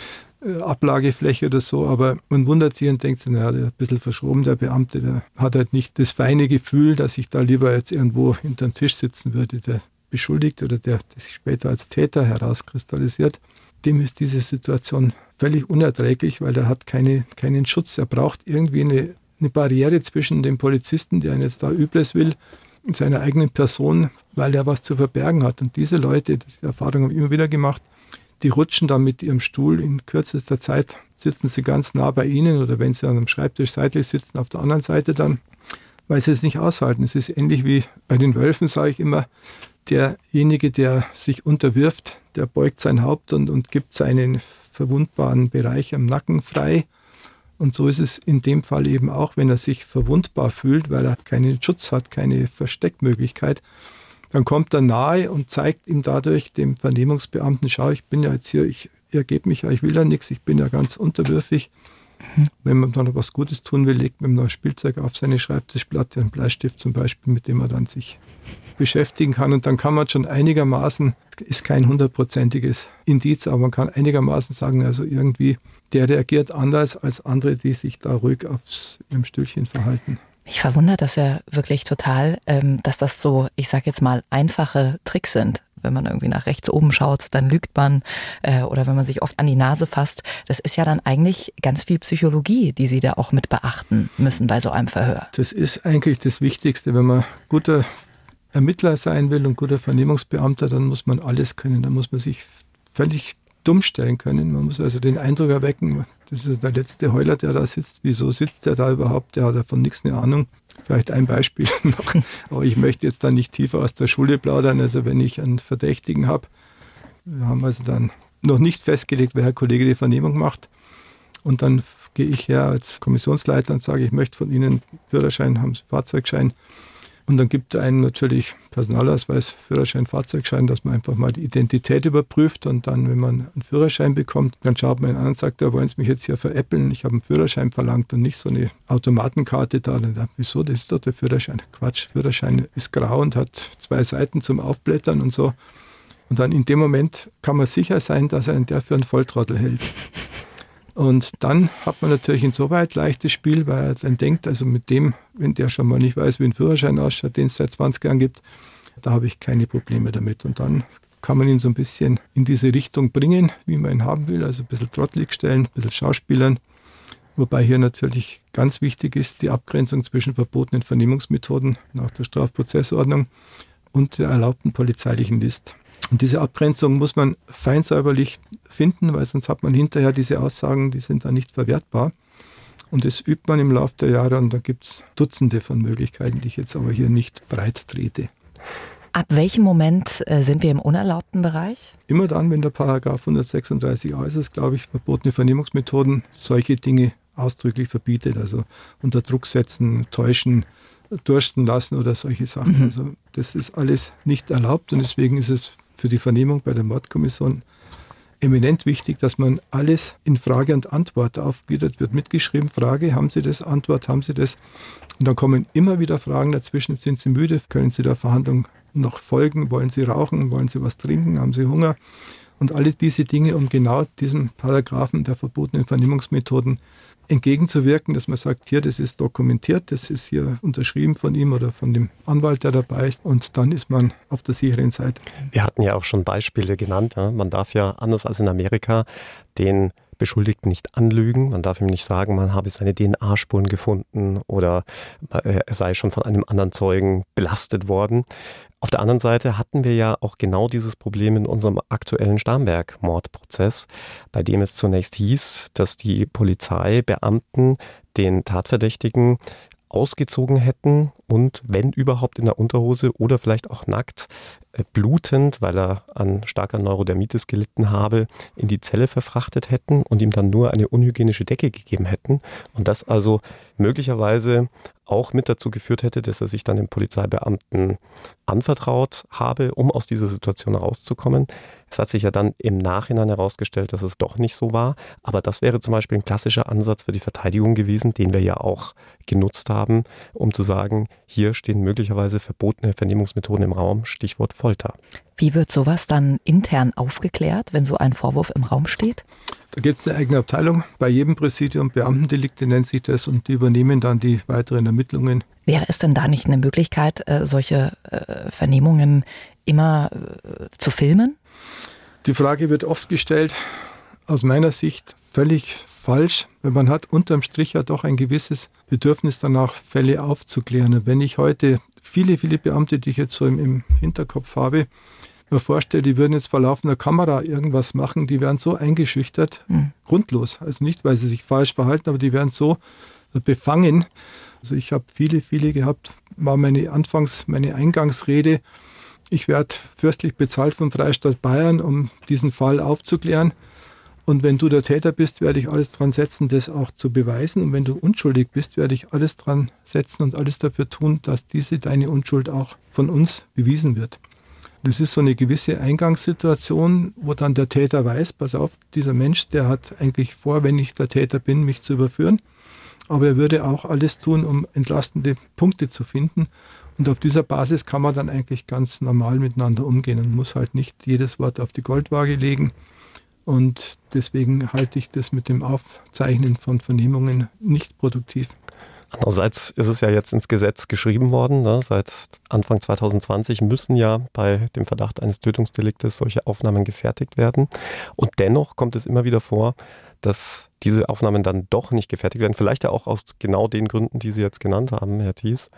äh, Ablagefläche oder so, aber man wundert sich und denkt sich, naja, der ist ein bisschen verschoben, der Beamte, der hat halt nicht das feine Gefühl, dass ich da lieber jetzt irgendwo hinterm Tisch sitzen würde. Der Beschuldigte oder der, der sich später als Täter herauskristallisiert, dem ist diese Situation völlig unerträglich, weil er hat keine, keinen Schutz. Er braucht irgendwie eine, eine Barriere zwischen dem Polizisten, der ihn jetzt da Übles will, und seiner eigenen Person, weil er was zu verbergen hat. Und diese Leute, die Erfahrung habe ich immer wieder gemacht, die rutschen dann mit ihrem Stuhl in kürzester Zeit, sitzen sie ganz nah bei ihnen oder wenn sie an einem Schreibtisch seitlich sitzen, auf der anderen Seite dann, weil sie es nicht aushalten. Es ist ähnlich wie bei den Wölfen, sage ich immer, derjenige, der sich unterwirft, der beugt sein Haupt und, und gibt seinen verwundbaren Bereich am Nacken frei. Und so ist es in dem Fall eben auch, wenn er sich verwundbar fühlt, weil er keinen Schutz hat, keine Versteckmöglichkeit, dann kommt er nahe und zeigt ihm dadurch, dem Vernehmungsbeamten, schau, ich bin ja jetzt hier, ich ergebe mich ja, ich will ja nichts, ich bin ja ganz unterwürfig. Wenn man dann was Gutes tun will, legt man noch Spielzeug auf seine Schreibtischplatte, einen Bleistift zum Beispiel, mit dem er dann sich beschäftigen kann. Und dann kann man schon einigermaßen, ist kein hundertprozentiges Indiz, aber man kann einigermaßen sagen, also irgendwie der reagiert anders als andere, die sich da ruhig aufs ihrem Stühlchen verhalten. Mich verwundert das ja wirklich total, ähm, dass das so, ich sag jetzt mal, einfache Tricks sind. Wenn man irgendwie nach rechts oben schaut, dann lügt man. Äh, oder wenn man sich oft an die Nase fasst. Das ist ja dann eigentlich ganz viel Psychologie, die Sie da auch mit beachten müssen bei so einem Verhör. Das ist eigentlich das Wichtigste. Wenn man guter Ermittler sein will und guter Vernehmungsbeamter, dann muss man alles können. Dann muss man sich völlig dumm stellen können. Man muss also den Eindruck erwecken, das ist der letzte Heuler, der da sitzt. Wieso sitzt der da überhaupt? Der hat davon nichts eine Ahnung. Vielleicht ein Beispiel noch. Aber ich möchte jetzt da nicht tiefer aus der Schule plaudern. Also wenn ich einen Verdächtigen habe, wir haben also dann noch nicht festgelegt, wer Kollege die Vernehmung macht. Und dann gehe ich her als Kommissionsleiter und sage, ich möchte von Ihnen Führerschein, haben Sie Fahrzeugschein. Und dann gibt einen natürlich Personalausweis, Führerschein, Fahrzeugschein, dass man einfach mal die Identität überprüft und dann, wenn man einen Führerschein bekommt, dann schaut man ihn an und sagt, ja, wollen Sie mich jetzt hier veräppeln? Ich habe einen Führerschein verlangt und nicht so eine Automatenkarte da. Dann dachte wieso, das ist doch der Führerschein. Quatsch, Führerschein ist grau und hat zwei Seiten zum Aufblättern und so. Und dann in dem Moment kann man sicher sein, dass er einen der für einen Volltrottel hält. Und dann hat man natürlich insoweit leichtes Spiel, weil er dann denkt, also mit dem, wenn der schon mal nicht weiß, wie ein Führerschein ausschaut, den es seit 20 Jahren gibt, da habe ich keine Probleme damit. Und dann kann man ihn so ein bisschen in diese Richtung bringen, wie man ihn haben will, also ein bisschen trottelig stellen, ein bisschen schauspielern. Wobei hier natürlich ganz wichtig ist die Abgrenzung zwischen verbotenen Vernehmungsmethoden nach der Strafprozessordnung und der erlaubten polizeilichen List. Und diese Abgrenzung muss man feinsäuberlich finden, weil sonst hat man hinterher diese Aussagen, die sind dann nicht verwertbar. Und das übt man im Laufe der Jahre und da gibt es Dutzende von Möglichkeiten, die ich jetzt aber hier nicht breit trete. Ab welchem Moment äh, sind wir im unerlaubten Bereich? Immer dann, wenn der Paragraph 136a ist es, glaube ich, verbotene Vernehmungsmethoden solche Dinge ausdrücklich verbietet. Also unter Druck setzen, täuschen, dursten lassen oder solche Sachen. Mhm. Also das ist alles nicht erlaubt und deswegen ist es für die Vernehmung bei der Mordkommission eminent wichtig, dass man alles in Frage und Antwort aufgliedert wird. Mitgeschrieben, Frage, haben Sie das? Antwort, haben Sie das? Und dann kommen immer wieder Fragen dazwischen. Sind Sie müde? Können Sie der Verhandlung noch folgen? Wollen Sie rauchen? Wollen Sie was trinken? Haben Sie Hunger? Und alle diese Dinge, um genau diesem Paragraphen der verbotenen Vernehmungsmethoden entgegenzuwirken, dass man sagt, hier, das ist dokumentiert, das ist hier unterschrieben von ihm oder von dem Anwalt, der dabei ist und dann ist man auf der sicheren Seite. Wir hatten ja auch schon Beispiele genannt. Man darf ja anders als in Amerika den Beschuldigten nicht anlügen. Man darf ihm nicht sagen, man habe seine DNA-Spuren gefunden oder er sei schon von einem anderen Zeugen belastet worden. Auf der anderen Seite hatten wir ja auch genau dieses Problem in unserem aktuellen Starnberg-Mordprozess, bei dem es zunächst hieß, dass die Polizeibeamten den Tatverdächtigen ausgezogen hätten und wenn überhaupt in der Unterhose oder vielleicht auch nackt, äh, blutend, weil er an starker Neurodermitis gelitten habe, in die Zelle verfrachtet hätten und ihm dann nur eine unhygienische Decke gegeben hätten. Und das also möglicherweise auch mit dazu geführt hätte, dass er sich dann dem Polizeibeamten anvertraut habe, um aus dieser Situation rauszukommen. Es hat sich ja dann im Nachhinein herausgestellt, dass es doch nicht so war. Aber das wäre zum Beispiel ein klassischer Ansatz für die Verteidigung gewesen, den wir ja auch genutzt haben, um zu sagen, hier stehen möglicherweise verbotene Vernehmungsmethoden im Raum, Stichwort Folter. Wie wird sowas dann intern aufgeklärt, wenn so ein Vorwurf im Raum steht? Da gibt es eine eigene Abteilung bei jedem Präsidium, Beamtendelikte nennt sich das, und die übernehmen dann die weiteren Ermittlungen. Wäre es denn da nicht eine Möglichkeit, äh, solche äh, Vernehmungen immer äh, zu filmen? Die Frage wird oft gestellt, aus meiner Sicht völlig falsch, weil man hat unterm Strich ja doch ein gewisses Bedürfnis danach, Fälle aufzuklären. Und wenn ich heute viele, viele Beamte, die ich jetzt so im, im Hinterkopf habe, mir vorstelle, die würden jetzt vor laufender Kamera irgendwas machen, die wären so eingeschüchtert, mhm. grundlos. Also nicht, weil sie sich falsch verhalten, aber die wären so befangen. Also ich habe viele, viele gehabt, war meine Anfangs, meine Eingangsrede, ich werde fürstlich bezahlt vom Freistaat Bayern, um diesen Fall aufzuklären. Und wenn du der Täter bist, werde ich alles dran setzen, das auch zu beweisen. Und wenn du unschuldig bist, werde ich alles dran setzen und alles dafür tun, dass diese deine Unschuld auch von uns bewiesen wird. Das ist so eine gewisse Eingangssituation, wo dann der Täter weiß, pass auf, dieser Mensch, der hat eigentlich vor, wenn ich der Täter bin, mich zu überführen. Aber er würde auch alles tun, um entlastende Punkte zu finden. Und auf dieser Basis kann man dann eigentlich ganz normal miteinander umgehen und muss halt nicht jedes Wort auf die Goldwaage legen. Und deswegen halte ich das mit dem Aufzeichnen von Vernehmungen nicht produktiv. Andererseits ist es ja jetzt ins Gesetz geschrieben worden. Ne? Seit Anfang 2020 müssen ja bei dem Verdacht eines Tötungsdeliktes solche Aufnahmen gefertigt werden. Und dennoch kommt es immer wieder vor, dass diese Aufnahmen dann doch nicht gefertigt werden. Vielleicht ja auch aus genau den Gründen, die Sie jetzt genannt haben, Herr Thies.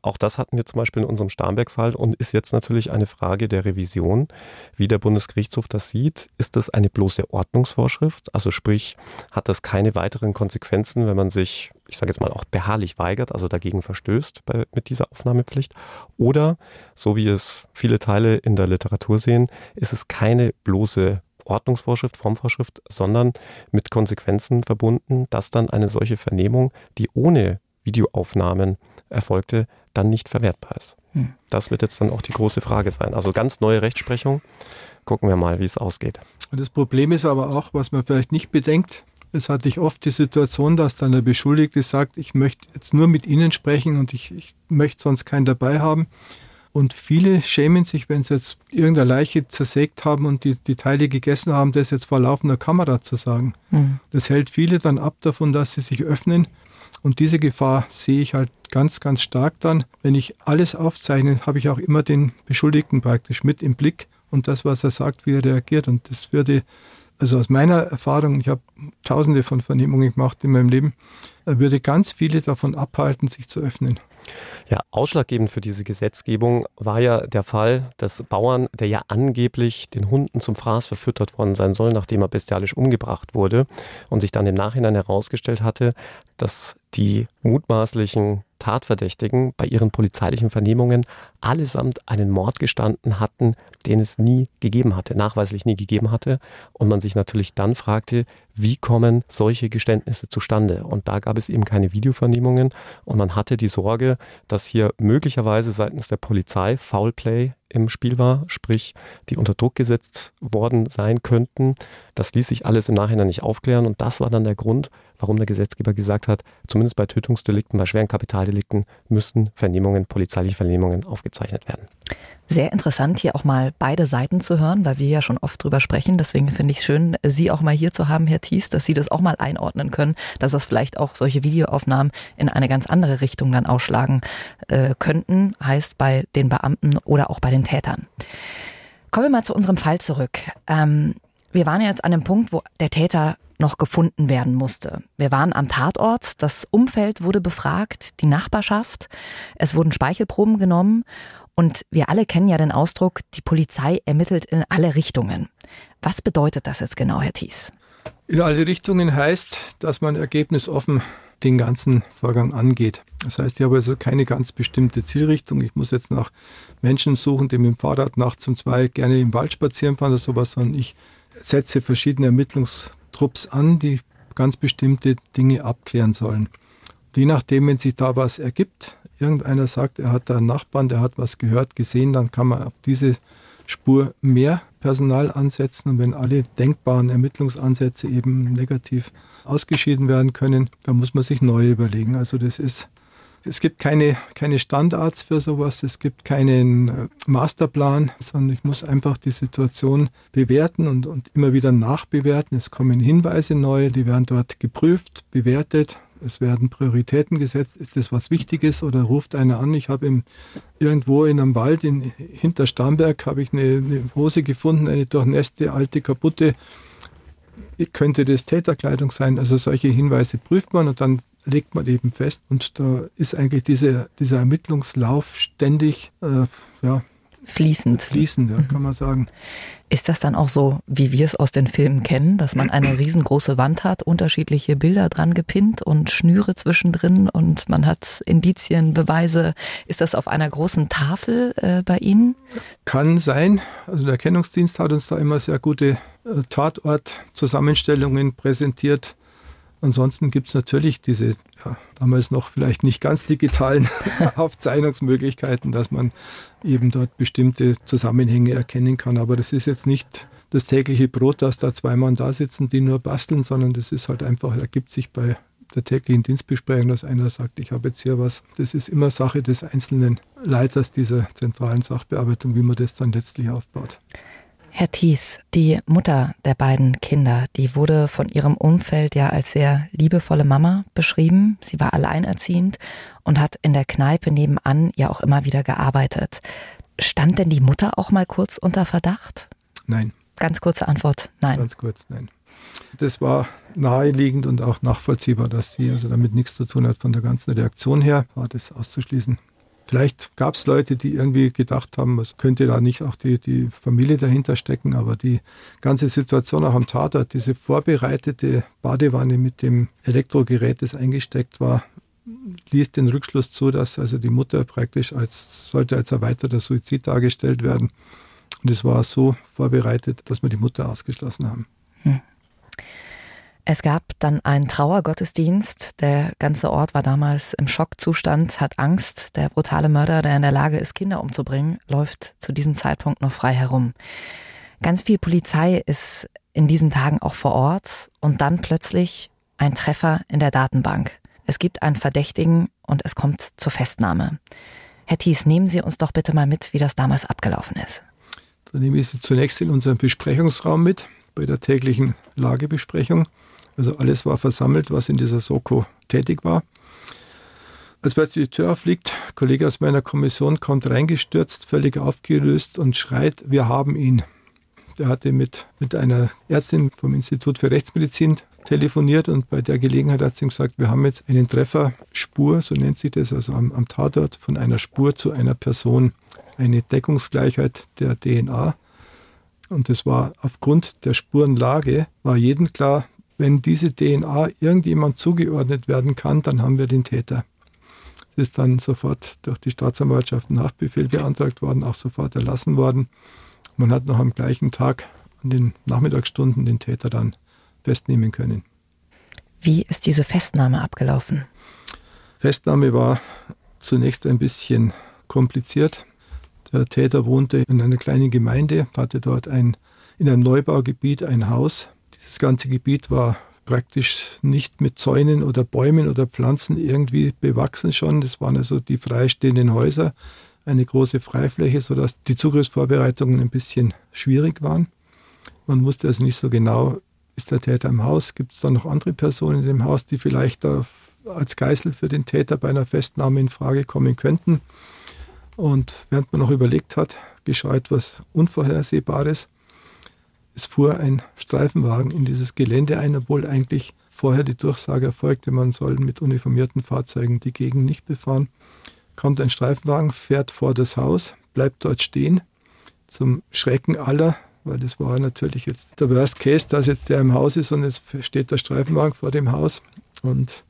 Auch das hatten wir zum Beispiel in unserem Starnberg-Fall und ist jetzt natürlich eine Frage der Revision, wie der Bundesgerichtshof das sieht. Ist das eine bloße Ordnungsvorschrift? Also sprich, hat das keine weiteren Konsequenzen, wenn man sich, ich sage jetzt mal, auch beharrlich weigert, also dagegen verstößt bei, mit dieser Aufnahmepflicht? Oder, so wie es viele Teile in der Literatur sehen, ist es keine bloße Ordnungsvorschrift, Formvorschrift, sondern mit Konsequenzen verbunden, dass dann eine solche Vernehmung, die ohne Videoaufnahmen erfolgte, dann nicht verwertbar ist. Hm. Das wird jetzt dann auch die große Frage sein. Also ganz neue Rechtsprechung. Gucken wir mal, wie es ausgeht. Das Problem ist aber auch, was man vielleicht nicht bedenkt, es hatte ich oft die Situation, dass dann der Beschuldigte sagt, ich möchte jetzt nur mit Ihnen sprechen und ich, ich möchte sonst keinen dabei haben. Und viele schämen sich, wenn sie jetzt irgendeine Leiche zersägt haben und die, die Teile gegessen haben, das jetzt vor laufender Kamera zu sagen. Mhm. Das hält viele dann ab davon, dass sie sich öffnen. Und diese Gefahr sehe ich halt ganz, ganz stark dann. Wenn ich alles aufzeichne, habe ich auch immer den Beschuldigten praktisch mit im Blick und das, was er sagt, wie er reagiert. Und das würde, also aus meiner Erfahrung, ich habe tausende von Vernehmungen gemacht in meinem Leben, würde ganz viele davon abhalten, sich zu öffnen. Ja, ausschlaggebend für diese Gesetzgebung war ja der Fall des Bauern, der ja angeblich den Hunden zum Fraß verfüttert worden sein soll, nachdem er bestialisch umgebracht wurde und sich dann im Nachhinein herausgestellt hatte, dass die mutmaßlichen Tatverdächtigen bei ihren polizeilichen Vernehmungen allesamt einen Mord gestanden hatten, den es nie gegeben hatte, nachweislich nie gegeben hatte. Und man sich natürlich dann fragte, wie kommen solche Geständnisse zustande? Und da gab es eben keine Videovernehmungen und man hatte die Sorge, dass hier möglicherweise seitens der Polizei Foulplay im Spiel war, sprich, die unter Druck gesetzt worden sein könnten. Das ließ sich alles im Nachhinein nicht aufklären und das war dann der Grund, warum der Gesetzgeber gesagt hat, zumindest bei Tötungsdelikten, bei schweren Kapitaldelikten müssen Vernehmungen, polizeiliche Vernehmungen aufgezeichnet werden. Sehr interessant, hier auch mal beide Seiten zu hören, weil wir ja schon oft drüber sprechen. Deswegen finde ich es schön, Sie auch mal hier zu haben, Herr Thies, dass Sie das auch mal einordnen können, dass das vielleicht auch solche Videoaufnahmen in eine ganz andere Richtung dann ausschlagen äh, könnten, heißt bei den Beamten oder auch bei den Tätern. Kommen wir mal zu unserem Fall zurück. Ähm, wir waren ja jetzt an dem Punkt, wo der Täter noch gefunden werden musste. Wir waren am Tatort, das Umfeld wurde befragt, die Nachbarschaft, es wurden Speichelproben genommen und wir alle kennen ja den Ausdruck, die Polizei ermittelt in alle Richtungen. Was bedeutet das jetzt genau, Herr Thies? In alle Richtungen heißt, dass man ergebnisoffen den ganzen Vorgang angeht. Das heißt, ich habe also keine ganz bestimmte Zielrichtung. Ich muss jetzt nach Menschen suchen, die mit dem Fahrrad nachts um zwei gerne im Wald spazieren fahren oder sowas, sondern ich setze verschiedene Ermittlungstrupps an, die ganz bestimmte Dinge abklären sollen. Und je nachdem, wenn sich da was ergibt, irgendeiner sagt, er hat da einen Nachbarn, der hat was gehört, gesehen, dann kann man auf diese Spur mehr Personal ansetzen. Und wenn alle denkbaren Ermittlungsansätze eben negativ ausgeschieden werden können, dann muss man sich neu überlegen. Also das ist es gibt keine, keine Standards für sowas, es gibt keinen äh, Masterplan, sondern ich muss einfach die Situation bewerten und, und immer wieder nachbewerten. Es kommen Hinweise neu, die werden dort geprüft, bewertet. Es werden Prioritäten gesetzt. Ist das was Wichtiges oder ruft einer an? Ich habe irgendwo in einem Wald in, hinter Starnberg habe ich eine, eine Hose gefunden, eine durchnässte, alte, kaputte könnte das Täterkleidung sein. Also solche Hinweise prüft man und dann legt man eben fest. Und da ist eigentlich diese, dieser Ermittlungslauf ständig äh, ja, fließend. Fließend, ja, kann man sagen. Ist das dann auch so, wie wir es aus den Filmen kennen, dass man eine riesengroße Wand hat, unterschiedliche Bilder dran gepinnt und Schnüre zwischendrin und man hat Indizien, Beweise. Ist das auf einer großen Tafel äh, bei Ihnen? Kann sein. Also der Erkennungsdienst hat uns da immer sehr gute äh, Tatortzusammenstellungen präsentiert Ansonsten gibt es natürlich diese, ja, damals noch vielleicht nicht ganz digitalen Aufzeichnungsmöglichkeiten, dass man eben dort bestimmte Zusammenhänge erkennen kann. Aber das ist jetzt nicht das tägliche Brot, dass da zwei Mann da sitzen, die nur basteln, sondern das ist halt einfach, ergibt sich bei der täglichen Dienstbesprechung, dass einer sagt, ich habe jetzt hier was. Das ist immer Sache des einzelnen Leiters dieser zentralen Sachbearbeitung, wie man das dann letztlich aufbaut. Herr Thies, die Mutter der beiden Kinder, die wurde von ihrem Umfeld ja als sehr liebevolle Mama beschrieben. Sie war alleinerziehend und hat in der Kneipe nebenan ja auch immer wieder gearbeitet. Stand denn die Mutter auch mal kurz unter Verdacht? Nein. Ganz kurze Antwort, nein. Ganz kurz, nein. Das war naheliegend und auch nachvollziehbar, dass sie also damit nichts zu tun hat von der ganzen Reaktion her, war das auszuschließen. Vielleicht gab es Leute, die irgendwie gedacht haben, es könnte da nicht auch die, die Familie dahinter stecken, aber die ganze Situation auch am Tatort, diese vorbereitete Badewanne mit dem Elektrogerät, das eingesteckt war, ließ den Rückschluss zu, dass also die Mutter praktisch als sollte als erweiterter Suizid dargestellt werden. Und es war so vorbereitet, dass wir die Mutter ausgeschlossen haben. Hm. Es gab dann einen Trauergottesdienst. Der ganze Ort war damals im Schockzustand, hat Angst. Der brutale Mörder, der in der Lage ist, Kinder umzubringen, läuft zu diesem Zeitpunkt noch frei herum. Ganz viel Polizei ist in diesen Tagen auch vor Ort und dann plötzlich ein Treffer in der Datenbank. Es gibt einen Verdächtigen und es kommt zur Festnahme. Herr Thies, nehmen Sie uns doch bitte mal mit, wie das damals abgelaufen ist. Dann nehme ich Sie zunächst in unseren Besprechungsraum mit, bei der täglichen Lagebesprechung. Also alles war versammelt, was in dieser Soko tätig war. Als plötzlich die Tür aufliegt, ein Kollege aus meiner Kommission kommt reingestürzt, völlig aufgelöst und schreit, wir haben ihn. Der hatte mit, mit einer Ärztin vom Institut für Rechtsmedizin telefoniert und bei der Gelegenheit hat sie ihm gesagt, wir haben jetzt eine Trefferspur, so nennt sich das, also am, am Tatort von einer Spur zu einer Person, eine Deckungsgleichheit der DNA. Und das war aufgrund der Spurenlage, war jedem klar, wenn diese DNA irgendjemand zugeordnet werden kann, dann haben wir den Täter. Es ist dann sofort durch die Staatsanwaltschaft ein Haftbefehl beantragt worden, auch sofort erlassen worden. Man hat noch am gleichen Tag, an den Nachmittagsstunden, den Täter dann festnehmen können. Wie ist diese Festnahme abgelaufen? Festnahme war zunächst ein bisschen kompliziert. Der Täter wohnte in einer kleinen Gemeinde, hatte dort ein, in einem Neubaugebiet ein Haus das ganze Gebiet war praktisch nicht mit Zäunen oder Bäumen oder Pflanzen irgendwie bewachsen schon. Das waren also die freistehenden Häuser, eine große Freifläche, sodass die Zugriffsvorbereitungen ein bisschen schwierig waren. Man wusste also nicht so genau, ist der Täter im Haus, gibt es da noch andere Personen in dem Haus, die vielleicht als Geißel für den Täter bei einer Festnahme in Frage kommen könnten. Und während man noch überlegt hat, geschah etwas Unvorhersehbares. Es fuhr ein Streifenwagen in dieses Gelände ein, obwohl eigentlich vorher die Durchsage erfolgte, man soll mit uniformierten Fahrzeugen die Gegend nicht befahren. Kommt ein Streifenwagen, fährt vor das Haus, bleibt dort stehen, zum Schrecken aller, weil das war natürlich jetzt der Worst Case, dass jetzt der im Haus ist und jetzt steht der Streifenwagen vor dem Haus und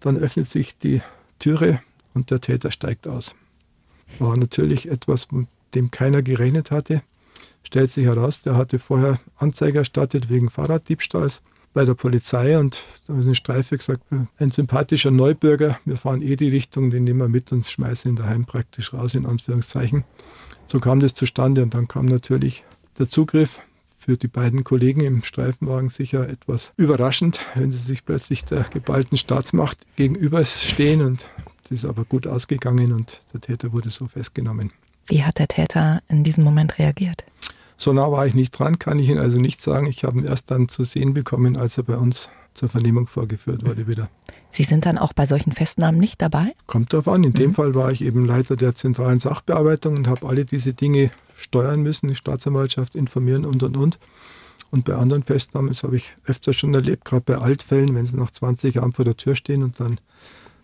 dann öffnet sich die Türe und der Täter steigt aus. War natürlich etwas, mit dem keiner gerechnet hatte stellt sich heraus, der hatte vorher Anzeige erstattet wegen Fahrraddiebstahls bei der Polizei und da ist eine Streife gesagt, ein sympathischer Neubürger, wir fahren eh die Richtung, den nehmen wir mit und schmeißen ihn daheim praktisch raus, in Anführungszeichen. So kam das zustande und dann kam natürlich der Zugriff für die beiden Kollegen im Streifenwagen sicher etwas überraschend, wenn sie sich plötzlich der geballten Staatsmacht gegenüberstehen und es ist aber gut ausgegangen und der Täter wurde so festgenommen. Wie hat der Täter in diesem Moment reagiert? So nah war ich nicht dran, kann ich Ihnen also nicht sagen. Ich habe ihn erst dann zu sehen bekommen, als er bei uns zur Vernehmung vorgeführt wurde wieder. Sie sind dann auch bei solchen Festnahmen nicht dabei? Kommt darauf an. In mhm. dem Fall war ich eben Leiter der zentralen Sachbearbeitung und habe alle diese Dinge steuern müssen, die Staatsanwaltschaft informieren und und und. Und bei anderen Festnahmen, das habe ich öfter schon erlebt, gerade bei Altfällen, wenn sie nach 20 Jahren vor der Tür stehen und dann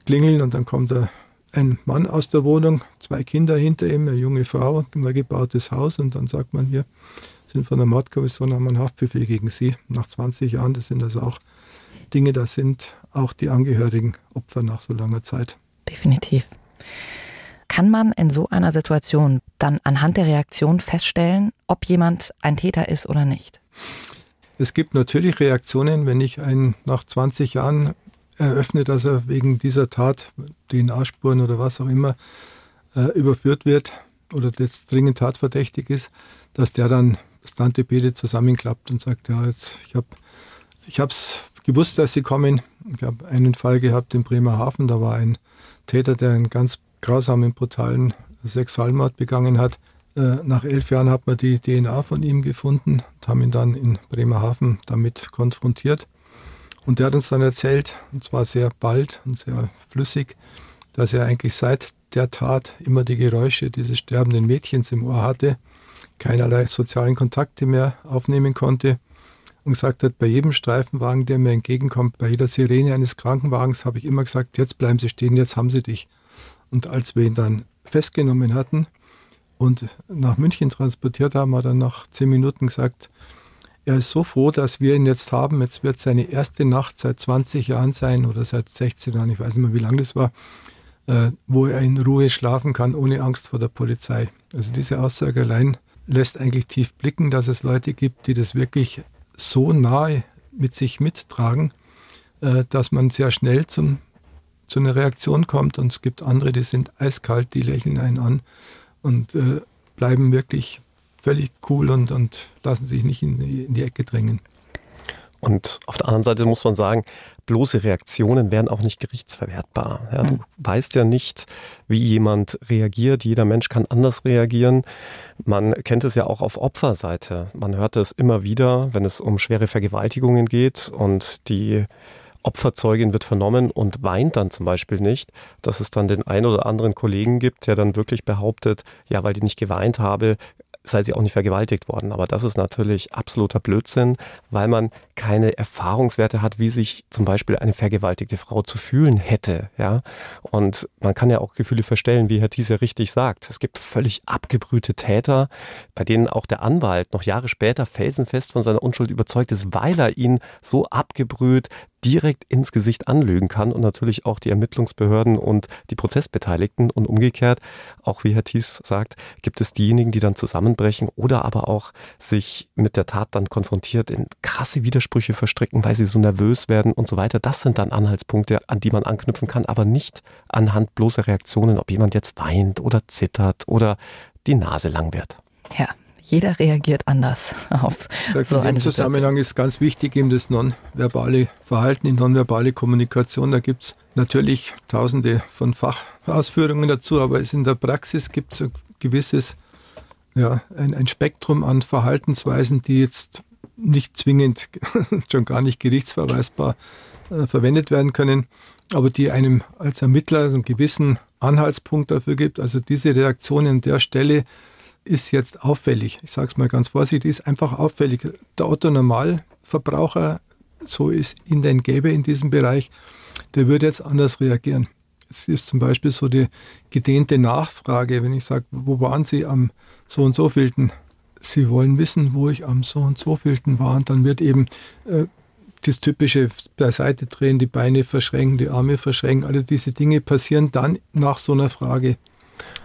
klingeln und dann kommt der ein Mann aus der Wohnung, zwei Kinder hinter ihm, eine junge Frau, ein neu gebautes Haus und dann sagt man hier, sind von der Mordkommission, haben einen Haftbefehl gegen sie nach 20 Jahren. Das sind also auch Dinge, da sind auch die Angehörigen Opfer nach so langer Zeit. Definitiv. Kann man in so einer Situation dann anhand der Reaktion feststellen, ob jemand ein Täter ist oder nicht? Es gibt natürlich Reaktionen, wenn ich einen nach 20 Jahren eröffne, dass er wegen dieser Tat, DNA-Spuren oder was auch immer, äh, überführt wird oder jetzt dringend tatverdächtig ist, dass der dann das Tante zusammenklappt und sagt, ja, jetzt, ich habe ich gewusst, dass sie kommen. Ich habe einen Fall gehabt in Bremerhaven, da war ein Täter, der einen ganz grausamen, brutalen Sexualmord begangen hat. Äh, nach elf Jahren hat man die DNA von ihm gefunden und haben ihn dann in Bremerhaven damit konfrontiert. Und der hat uns dann erzählt, und zwar sehr bald und sehr flüssig, dass er eigentlich seit der Tat immer die Geräusche dieses sterbenden Mädchens im Ohr hatte, keinerlei sozialen Kontakte mehr aufnehmen konnte und gesagt hat, bei jedem Streifenwagen, der mir entgegenkommt, bei jeder Sirene eines Krankenwagens, habe ich immer gesagt, jetzt bleiben Sie stehen, jetzt haben Sie dich. Und als wir ihn dann festgenommen hatten und nach München transportiert haben, hat er nach zehn Minuten gesagt, er ist so froh, dass wir ihn jetzt haben. Jetzt wird seine erste Nacht seit 20 Jahren sein oder seit 16 Jahren, ich weiß nicht mehr, wie lange das war, äh, wo er in Ruhe schlafen kann, ohne Angst vor der Polizei. Also diese Aussage allein lässt eigentlich tief blicken, dass es Leute gibt, die das wirklich so nahe mit sich mittragen, äh, dass man sehr schnell zum, zu einer Reaktion kommt. Und es gibt andere, die sind eiskalt, die lächeln einen an und äh, bleiben wirklich völlig cool und, und lassen sich nicht in die, in die Ecke drängen. Und auf der anderen Seite muss man sagen, bloße Reaktionen wären auch nicht gerichtsverwertbar. Ja, du hm. weißt ja nicht, wie jemand reagiert. Jeder Mensch kann anders reagieren. Man kennt es ja auch auf Opferseite. Man hört es immer wieder, wenn es um schwere Vergewaltigungen geht und die Opferzeugin wird vernommen und weint dann zum Beispiel nicht, dass es dann den einen oder anderen Kollegen gibt, der dann wirklich behauptet, ja, weil die nicht geweint habe, sei sie auch nicht vergewaltigt worden. Aber das ist natürlich absoluter Blödsinn, weil man keine Erfahrungswerte hat, wie sich zum Beispiel eine vergewaltigte Frau zu fühlen hätte. Ja? Und man kann ja auch Gefühle verstellen, wie Herr Thies ja richtig sagt. Es gibt völlig abgebrühte Täter, bei denen auch der Anwalt noch Jahre später felsenfest von seiner Unschuld überzeugt ist, weil er ihn so abgebrüht direkt ins Gesicht anlügen kann und natürlich auch die Ermittlungsbehörden und die Prozessbeteiligten und umgekehrt, auch wie Herr Thies sagt, gibt es diejenigen, die dann zusammenbrechen oder aber auch sich mit der Tat dann konfrontiert in krasse Widersprüche verstricken, weil sie so nervös werden und so weiter. Das sind dann Anhaltspunkte, an die man anknüpfen kann, aber nicht anhand bloßer Reaktionen, ob jemand jetzt weint oder zittert oder die Nase lang wird. Ja, jeder reagiert anders auf sag, so In dem Zusammenhang ist ganz wichtig eben das nonverbale Verhalten, die nonverbale Kommunikation. Da gibt es natürlich tausende von Fachausführungen dazu, aber es in der Praxis gibt es ein gewisses, ja, ein, ein Spektrum an Verhaltensweisen, die jetzt nicht zwingend, schon gar nicht gerichtsverweisbar äh, verwendet werden können, aber die einem als Ermittler einen gewissen Anhaltspunkt dafür gibt. Also diese Reaktion an der Stelle ist jetzt auffällig. Ich sage es mal ganz vorsichtig, ist einfach auffällig. Der Otto Normalverbraucher, so ist ihn denn gäbe in diesem Bereich, der würde jetzt anders reagieren. Es ist zum Beispiel so die gedehnte Nachfrage, wenn ich sage, wo waren Sie am so und so vielten? Sie wollen wissen, wo ich am so und so vielten war. Und dann wird eben äh, das typische beiseite drehen, die Beine verschränken, die Arme verschränken, alle diese Dinge passieren dann nach so einer Frage.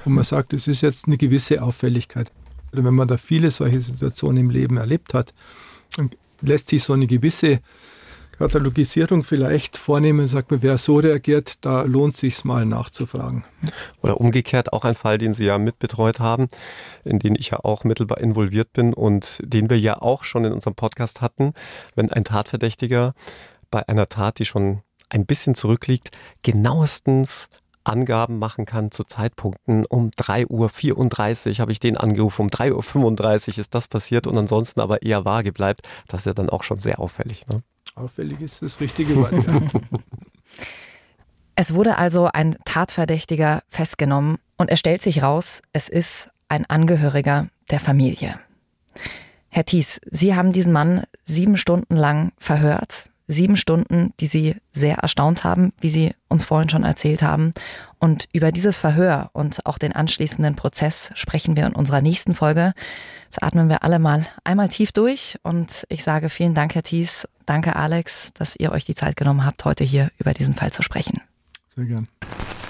Und man sagt, es ist jetzt eine gewisse Auffälligkeit. Also wenn man da viele solche Situationen im Leben erlebt hat, dann lässt sich so eine gewisse Katalogisierung vielleicht vornehmen und sagt man, wer so reagiert, da lohnt sich mal nachzufragen. Oder umgekehrt auch ein Fall, den Sie ja mitbetreut haben, in den ich ja auch mittelbar involviert bin und den wir ja auch schon in unserem Podcast hatten, wenn ein Tatverdächtiger bei einer Tat, die schon ein bisschen zurückliegt, genauestens Angaben machen kann zu Zeitpunkten. Um 3.34 Uhr habe ich den angerufen, um 3.35 Uhr ist das passiert und ansonsten aber eher vage bleibt. Das ist ja dann auch schon sehr auffällig. Ne? Auffällig ist das richtige Wort. Es wurde also ein Tatverdächtiger festgenommen und es stellt sich raus, es ist ein Angehöriger der Familie. Herr Thies, Sie haben diesen Mann sieben Stunden lang verhört sieben Stunden, die Sie sehr erstaunt haben, wie Sie uns vorhin schon erzählt haben. Und über dieses Verhör und auch den anschließenden Prozess sprechen wir in unserer nächsten Folge. Jetzt atmen wir alle mal einmal tief durch und ich sage vielen Dank, Herr Thies. Danke, Alex, dass ihr euch die Zeit genommen habt, heute hier über diesen Fall zu sprechen. Sehr gern.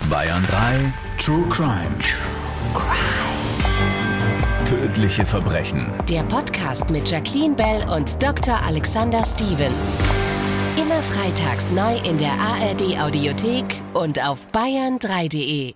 Bayern 3 True Crime. True Crime. Tödliche Verbrechen. Der Podcast mit Jacqueline Bell und Dr. Alexander Stevens. Immer freitags neu in der ARD Audiothek und auf bayern3.de.